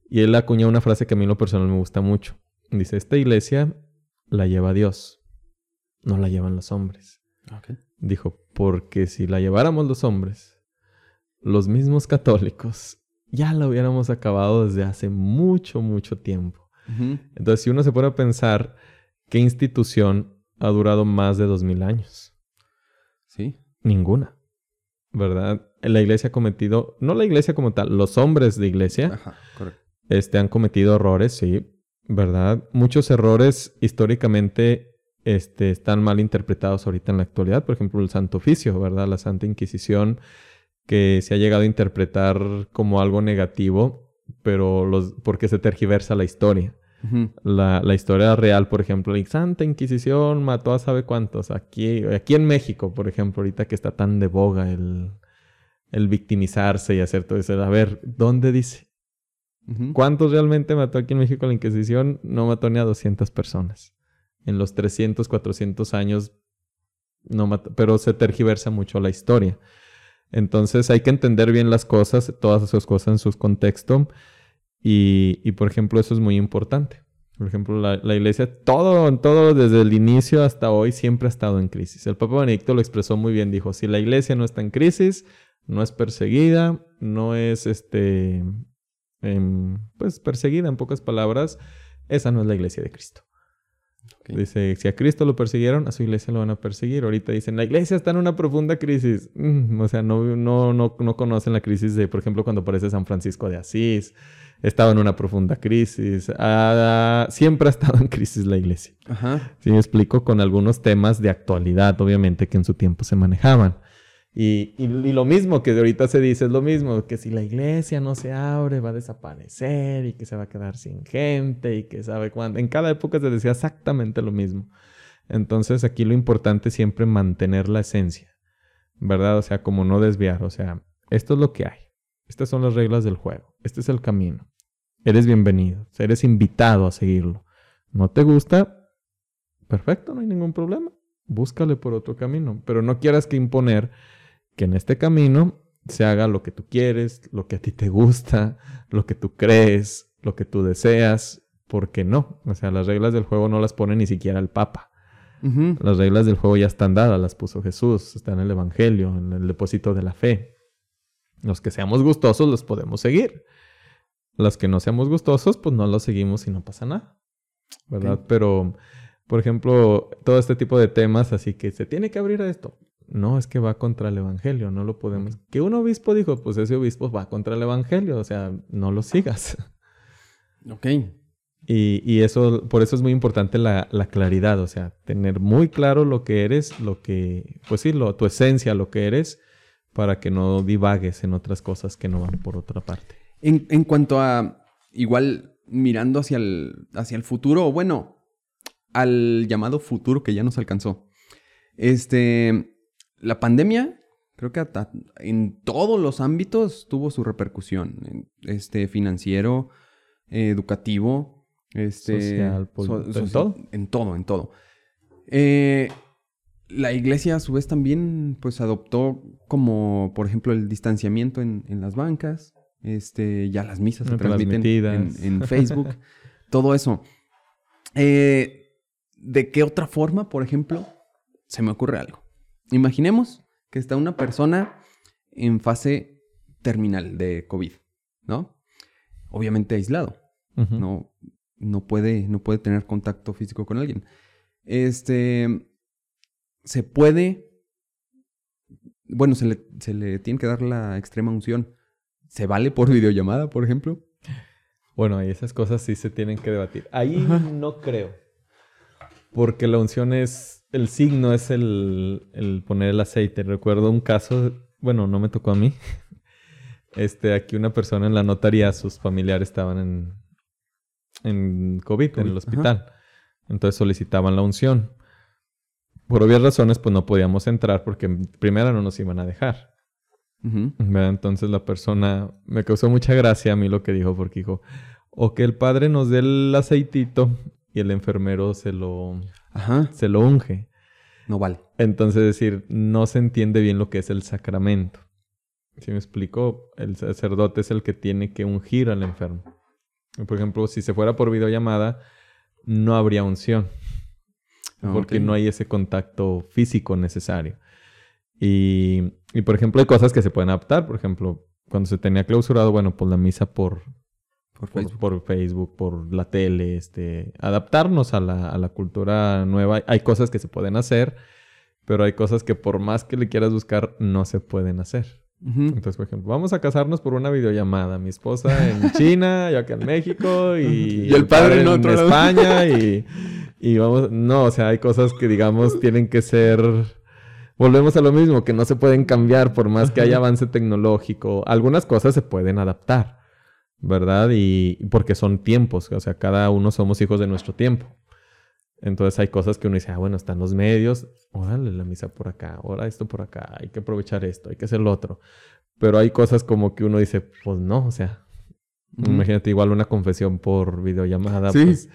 Y él acuña una frase que a mí en lo personal me gusta mucho. Dice, esta iglesia la lleva Dios, no la llevan los hombres. Dijo, porque si la lleváramos los hombres, los mismos católicos, ya la hubiéramos acabado desde hace mucho, mucho tiempo. Entonces, si uno se pone a pensar, ¿qué institución ha durado más de dos mil años? Sí. Ninguna. ¿Verdad? La iglesia ha cometido, no la iglesia como tal, los hombres de iglesia Ajá, correcto. este, han cometido errores, sí, ¿verdad? Muchos errores históricamente este, están mal interpretados ahorita en la actualidad. Por ejemplo, el Santo Oficio, ¿verdad? La Santa Inquisición, que se ha llegado a interpretar como algo negativo, pero los, porque se tergiversa la historia. La, la historia real, por ejemplo, la Santa Inquisición mató a sabe cuántos. Aquí, aquí en México, por ejemplo, ahorita que está tan de boga el, el victimizarse y hacer todo eso. A ver, ¿dónde dice? ¿Cuántos realmente mató aquí en México la Inquisición? No mató ni a 200 personas. En los 300, 400 años no pero se tergiversa mucho la historia. Entonces hay que entender bien las cosas, todas esas cosas en su contexto. Y, y, por ejemplo, eso es muy importante. Por ejemplo, la, la iglesia, todo, todo desde el inicio hasta hoy siempre ha estado en crisis. El Papa Benedicto lo expresó muy bien. Dijo, si la iglesia no está en crisis, no es perseguida, no es este, em, pues perseguida en pocas palabras, esa no es la iglesia de Cristo. Dice, si a Cristo lo persiguieron, a su iglesia lo van a perseguir. Ahorita dicen, la iglesia está en una profunda crisis. Mm, o sea, no, no, no, no conocen la crisis de, por ejemplo, cuando aparece San Francisco de Asís. Estaba en una profunda crisis. Ah, siempre ha estado en crisis la iglesia. Ajá. Sí, me explico con algunos temas de actualidad, obviamente, que en su tiempo se manejaban. Y, y- lo mismo que de ahorita se dice es lo mismo, que si la iglesia no se abre va a desaparecer y que se va a quedar sin gente y que sabe cuándo. En cada época se decía exactamente lo mismo. Entonces aquí lo importante es siempre mantener la esencia, ¿verdad? O sea, como no desviar, o sea, esto es lo que hay. Estas son las reglas del juego. Este es el camino. Eres bienvenido. Eres invitado a seguirlo. ¿No te gusta? Perfecto, no hay ningún problema. Búscale por otro camino. Pero no quieras que imponer que en este camino se haga lo que tú quieres, lo que a ti te gusta, lo que tú crees, lo que tú deseas. Porque no. O sea, las reglas del juego no las pone ni siquiera el Papa. Las reglas del juego ya están dadas, las puso Jesús, está en el Evangelio, en el depósito de la fe. Los que seamos gustosos los podemos seguir. Los que no seamos gustosos, pues no los seguimos y no pasa nada. ¿Verdad? Pero, por ejemplo, todo este tipo de temas, así que se tiene que abrir a esto. No, es que va contra el Evangelio, no lo podemos. Que un obispo dijo, pues ese obispo va contra el Evangelio, o sea, no lo sigas. (laughs) Ok. Y, y eso, por eso es muy importante la, la claridad, o sea, tener muy claro lo que eres, lo que, pues sí, lo, tu esencia, lo que eres, para que no divagues en otras cosas que no van por otra parte. En, en cuanto a, igual, mirando hacia el, hacia el futuro, o bueno, al llamado futuro que ya nos alcanzó. Este, la pandemia, creo que hasta en todos los ámbitos tuvo su repercusión. Este, financiero, eh, educativo, este... Social, en todo. En todo, en todo. Eh, la iglesia a su vez también pues adoptó como por ejemplo el distanciamiento en, en las bancas, este, ya las misas se transmiten en, en Facebook, (laughs) todo eso. Eh, ¿De qué otra forma, por ejemplo, se me ocurre algo? Imaginemos que está una persona en fase terminal de COVID, ¿no? Obviamente aislado no, no, puede, no puede tener contacto físico con alguien. Este, se puede, bueno, se le, se le tiene que dar la extrema unción. ¿Se vale por videollamada, por ejemplo? Bueno, y esas cosas sí se tienen que debatir. Ahí Ajá. no creo. Porque la unción es, el signo es el, el poner el aceite. Recuerdo un caso, bueno, no me tocó a mí. (laughs) Este, aquí una persona en la notaría, sus familiares estaban en, en COVID, en el hospital. Entonces solicitaban la unción. Por obvias razones, pues no podíamos entrar porque primero no nos iban a dejar. ¿verdad? Entonces la persona me causó mucha gracia a mí lo que dijo porque dijo, o que el padre nos dé el aceitito y el enfermero se lo, Ajá, se lo unge. no vale. Entonces, es decir, no se entiende bien lo que es el sacramento. Si me explico, el sacerdote es el que tiene que ungir al enfermo. Por ejemplo, si se fuera por videollamada, no habría unción Ah, porque no hay ese contacto físico necesario. Y, y, por ejemplo, hay cosas que se pueden adaptar. Por ejemplo, cuando se tenía clausurado, bueno, pues la misa por, Por por, Facebook. por Facebook, por la tele, este, adaptarnos a la, a la cultura nueva. Hay cosas que se pueden hacer, pero hay cosas que por más que le quieras buscar, no se pueden hacer. Ujú. Entonces, por ejemplo, vamos a casarnos por una videollamada. Mi esposa en (laughs) China, yo acá en México y, (laughs) Y el padre en otro lado. España y, (laughs) y vamos, no, o sea, hay cosas que digamos tienen que ser, volvemos a lo mismo, que no se pueden cambiar por más que haya avance tecnológico. Algunas cosas se pueden adaptar, ¿verdad? Y porque son tiempos, o sea, cada uno somos hijos de nuestro tiempo. Entonces hay cosas que uno dice, ah, bueno, están los medios, órale, la misa por acá, ahora esto por acá, hay que aprovechar esto, hay que hacer lo otro. Pero hay cosas como que uno dice, pues no, o sea, imagínate igual una confesión por videollamada, Sí. pues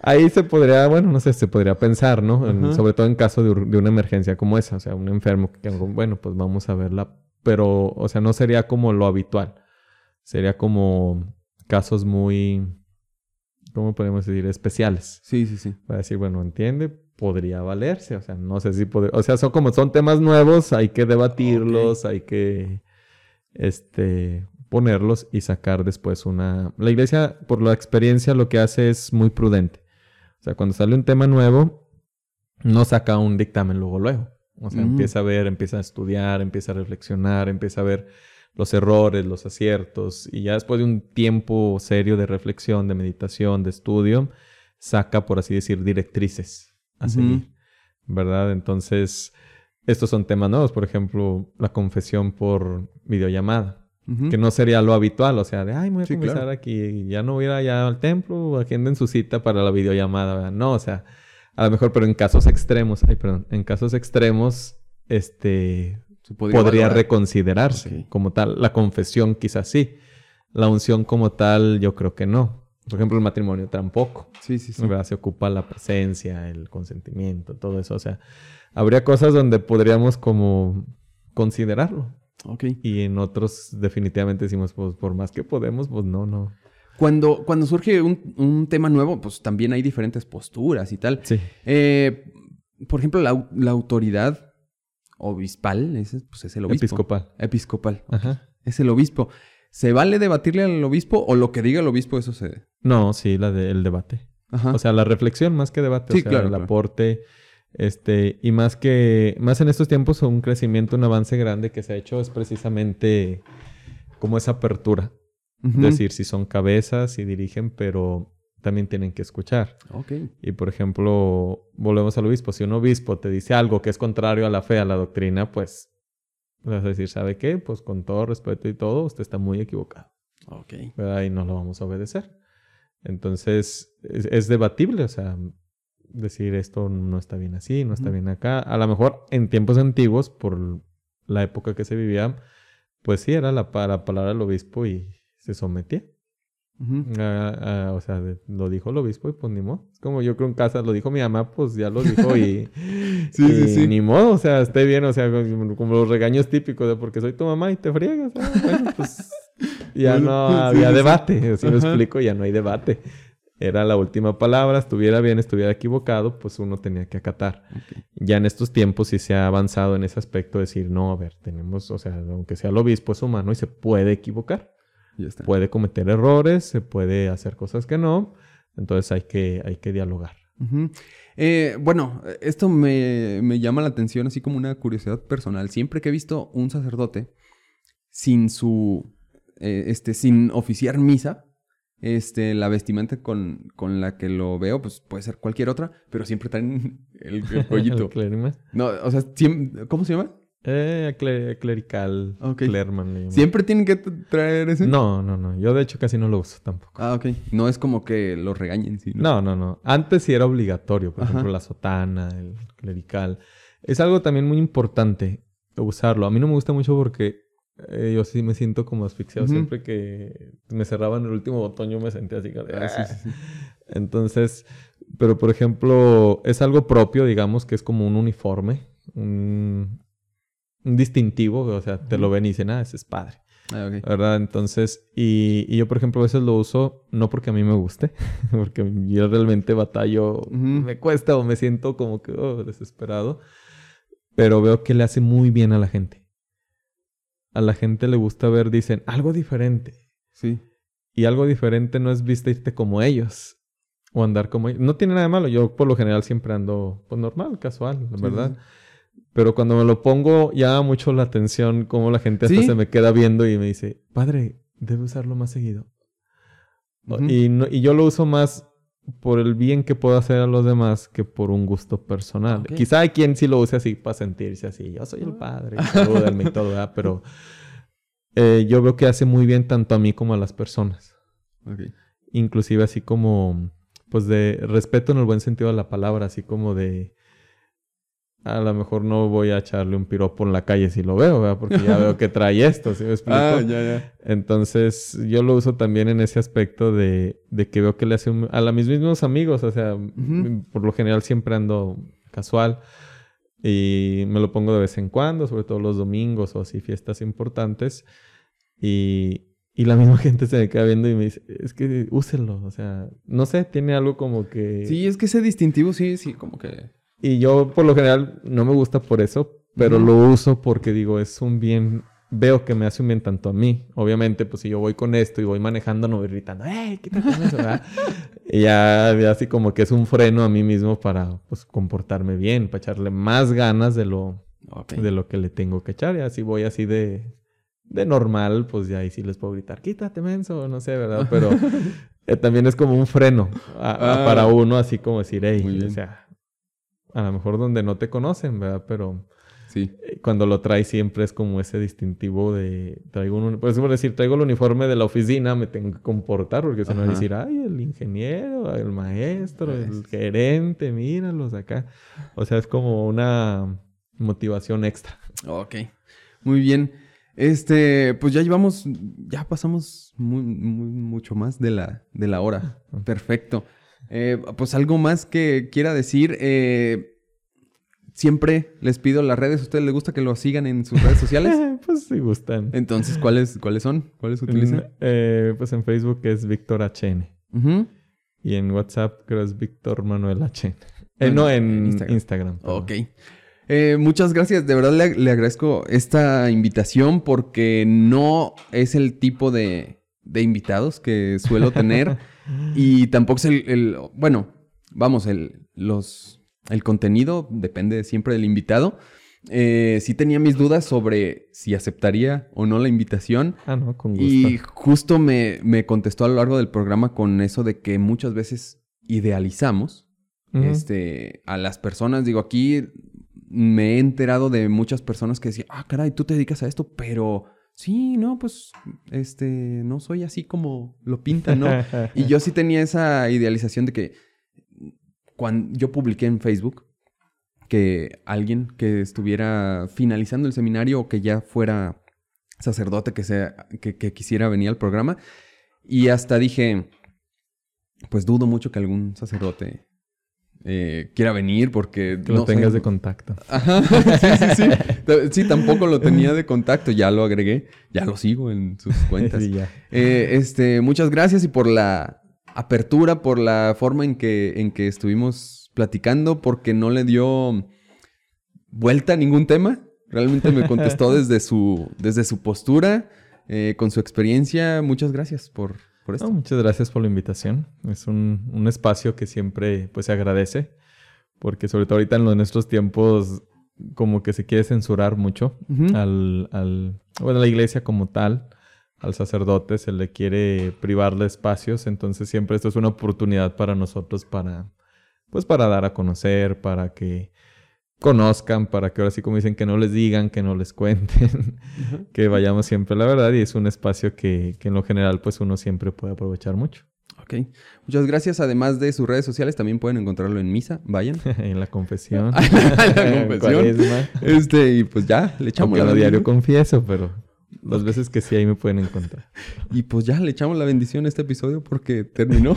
ahí se podría, bueno, no sé, se podría pensar, ¿no? En- sobre todo en caso de una emergencia como esa, o sea, un enfermo que, bueno, pues vamos a verla, pero, o sea, no sería como lo habitual, sería como casos muy, ¿cómo podemos decir? Especiales. Sí, sí, sí. Para decir, bueno, entiende, podría valerse, o sea, no sé si podría, o sea, son como son temas nuevos, hay que debatirlos, hay que, este, ponerlos y sacar después una... La iglesia, por la experiencia, lo que hace es muy prudente. O sea, cuando sale un tema nuevo, no saca un dictamen luego, luego. O sea, Mm. empieza a ver, empieza a estudiar, empieza a reflexionar, empieza a ver los errores, los aciertos, y ya después de un tiempo serio de reflexión, de meditación, de estudio, saca, por así decir, directrices a Ujú. seguir, ¿verdad? Entonces, estos son temas nuevos, por ejemplo, la confesión por videollamada, Ujú. que no sería lo habitual, o sea, de, ay, me voy a Sí, confesar claro. aquí, ya no voy a ir allá al templo, agenden su cita para la videollamada, ¿verdad? No, o sea, a lo mejor, pero en casos extremos, ay, perdón, en casos extremos, este, podría, reconsiderarse como tal. La confesión quizás sí. La unción como tal yo creo que no. Por ejemplo, el matrimonio tampoco. Sí, sí, sí. ¿verdad? Se ocupa la presencia, el consentimiento, todo eso. O sea, habría cosas donde podríamos como considerarlo. Ok. Y en otros definitivamente decimos, pues por más que podemos, pues no, no. Cuando, cuando surge un, un tema nuevo, pues también hay diferentes posturas y tal. Sí. Eh, por ejemplo, la, la autoridad obispal, ese, pues es el obispo. Episcopal. Episcopal. Ajá. Es el obispo. ¿Se vale debatirle al obispo o lo que diga el obispo, eso se... No, sí, la del debate. Ajá. O sea, la reflexión más que debate, Sí, o sea, claro, el claro. aporte, este, y más que, más en estos tiempos, un crecimiento, un avance grande que se ha hecho es precisamente como esa apertura. Es decir, si son cabezas, si dirigen, pero también tienen que escuchar. Y por ejemplo, volvemos al obispo. Si un obispo te dice algo que es contrario a la fe, a la doctrina, pues vas a decir, ¿sabe qué? Pues con todo respeto y todo, usted está muy equivocado. Ok. ¿verdad? Y no lo vamos a obedecer. Entonces, es, es debatible, o sea, decir esto no está bien así, no está bien acá. A lo mejor en tiempos antiguos, por la época que se vivía, pues sí, era la, la palabra del obispo y se sometía. Ah, ah, o sea, de- lo dijo el obispo y pues ni modo. Es como yo creo en casa lo dijo mi mamá, pues ya lo dijo y, (laughs) Sí, y sí, sí. ni modo, o sea, esté bien, o sea, como, los regaños típicos de porque soy tu mamá y te friegas. ah, bueno, pues (laughs) ya no había debate, (laughs) así me explico, ya no hay debate. Era la última palabra, estuviera bien, estuviera equivocado, pues uno tenía que acatar. Ya en estos tiempos sí se ha avanzado en ese aspecto de decir, no, a ver, tenemos, o sea, aunque sea el obispo es humano y se puede equivocar Ya está. puede cometer errores, se puede hacer cosas que no, entonces hay que, hay que dialogar. Eh, bueno, esto me, me llama la atención así como una curiosidad personal. Siempre que he visto un sacerdote sin su, eh, este, sin oficiar misa, este, la vestimenta con, con la que lo veo, pues puede ser cualquier otra, pero siempre traen el, el. (laughs) El no, o sea, ¿cómo se llama? Eh, cle- clerical, clerman. ¿Siempre tienen que traer ese? No, no, no. Yo de hecho casi no lo uso tampoco. Ah, ok. No es como que lo regañen, sí. No, no, no. Antes sí era obligatorio, por Ajá. ejemplo, la sotana, el clerical. Es algo también muy importante usarlo. A mí no me gusta mucho porque eh, yo sí me siento como asfixiado. Siempre que me cerraban el último botón yo me sentía así. como de, Ah, sí, "Ah". sí, sí. Entonces, pero por ejemplo, es algo propio, digamos, que es como un uniforme, un, un distintivo, o sea, te lo ven y dicen, ah, ese es padre, Ah, ok. ¿verdad? Entonces, y, y yo, por ejemplo, a veces lo uso no porque a mí me guste, (laughs) porque yo realmente batallo, Ujú. me cuesta o me siento como que oh, desesperado, pero veo que le hace muy bien a la gente. A la gente le gusta ver, dicen, algo diferente. Sí. Y algo diferente no es vestirte como ellos. O andar como ellos. No tiene nada de malo. Yo por lo general siempre ando pues normal, casual, la Sí, verdad. sí, Pero cuando me lo pongo llama mucho la atención cómo la gente hasta ¿Sí? se me queda viendo y me dice, padre, debe usarlo más seguido. O- Ujú. y, no- y yo lo uso más por el bien que puedo hacer a los demás que por un gusto personal. Ok. Quizá hay quien sí lo use así para sentirse así. Yo soy el padre, salúdenme y todo, ¿verdad? Pero eh, yo veo que hace muy bien tanto a mí como a las personas Ok. inclusive así como, pues de respeto en el buen sentido de la palabra, así como de, a lo mejor no voy a echarle un piropo en la calle si lo veo, ¿verdad? Porque ya veo que trae esto, ¿sí me (laughs) explico? Ah, ya, ya. Entonces yo lo uso también en ese aspecto de, de que veo que le hace un- a la- mis mismos amigos, o sea, m- por lo general siempre ando casual y me lo pongo de vez en cuando, sobre todo los domingos o así fiestas importantes y, y la misma (laughs) gente se me queda viendo y me dice, es que úselo, o sea, no sé, tiene algo como que... Sí, es que ese distintivo sí, sí, como que... Y yo por lo general no me gusta por eso, pero lo uso porque digo, es un bien, veo que me hace un bien tanto a mí. Obviamente, pues si yo voy con esto y voy manejando, no voy gritando, ¡Ey, quítate eso! ¿verdad? (laughs) y ya, ya así como que es un freno a mí mismo para pues comportarme bien, para echarle más ganas de lo, de lo que le tengo que echar. Y así voy así de, de normal, pues ya ahí sí les puedo gritar, quítate menso, no sé, ¿verdad? Pero (laughs) eh, también es como un freno a- a- Ah. para uno, así como decir, bien. o sea, a lo mejor donde no te conocen, ¿verdad? Pero Sí. eh, cuando lo traes siempre es como ese distintivo de, traigo un, por ejemplo, decir, traigo el uniforme de la oficina, me tengo que comportar, porque si no van a Ajá. decir, ay, el ingeniero, el maestro, el gerente, míralos acá. O sea, es como una motivación extra. Ok. Muy bien. Este, pues ya llevamos, ya pasamos muy, muy- mucho más de la, de la hora. Perfecto. Eh, pues algo más que quiera decir. eh, siempre les pido las redes. ¿A ustedes les gusta que lo sigan en sus redes sociales? (laughs) pues si gustan. Entonces, ¿cuáles, ¿cuáles son? ¿Cuáles utilizan? Eh, pues en Facebook es Víctor HN. Y en WhatsApp creo es Víctor Manuel HN. Eh, no, en, Instagram. Instagram. Ok. Eh, muchas gracias. De verdad le, le agradezco esta invitación porque no es el tipo de, de invitados que suelo tener (laughs) y tampoco es el, el- bueno, vamos, el, los, el contenido depende siempre del invitado. Eh, sí tenía mis dudas sobre si aceptaría o no la invitación. Ah, no, con gusto. Y justo me, me contestó a lo largo del programa con eso de que muchas veces idealizamos este, a las personas. Digo, aquí me he enterado de muchas personas que decían, ah, caray, tú te dedicas a esto, pero sí, no, pues, este, no soy así como lo pintan, ¿no? (laughs) y yo sí tenía esa idealización de que cuando yo publiqué en Facebook que alguien que estuviera finalizando el seminario o que ya fuera sacerdote que, sea, que, que quisiera venir al programa. Y hasta dije, pues dudo mucho que algún sacerdote eh, quiera venir porque... Que lo no sé, tengas de contacto. Ajá, (laughs) sí, sí, sí. (laughs) Sí, tampoco lo tenía de contacto, ya lo agregué, ya lo sigo en sus cuentas. (laughs) Sí, ya. Eh, este, muchas gracias y por la apertura, por la forma en que, en que estuvimos platicando, porque no le dio vuelta a ningún tema. Realmente me contestó desde su, desde su postura, eh, con su experiencia. Muchas gracias por, por esto. No, muchas gracias por la invitación. Es un, un espacio que siempre pues se agradece. Porque sobre todo ahorita en los- nuestros tiempos como que se quiere censurar mucho al, al, bueno, a la iglesia como tal, al sacerdote se le quiere privar de espacios, entonces siempre esto es una oportunidad para nosotros para, pues para dar a conocer, para que conozcan, para que ahora sí como dicen, que no les digan, que no les cuenten, (laughs) que vayamos siempre a la verdad y es un espacio que, que en lo general pues uno siempre puede aprovechar mucho. Ok. Muchas gracias. Además de sus redes sociales, también pueden encontrarlo en misa. Vayan. (laughs) en la confesión. (laughs) En la confesión. Este, y pues ya, le echamos la diario confieso, pero las veces que sí ahí me pueden encontrar. Y pues ya le echamos la bendición a este episodio porque terminó.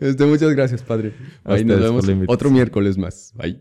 este, muchas gracias, padre. Ahí nos vemos otro miércoles más. Bye.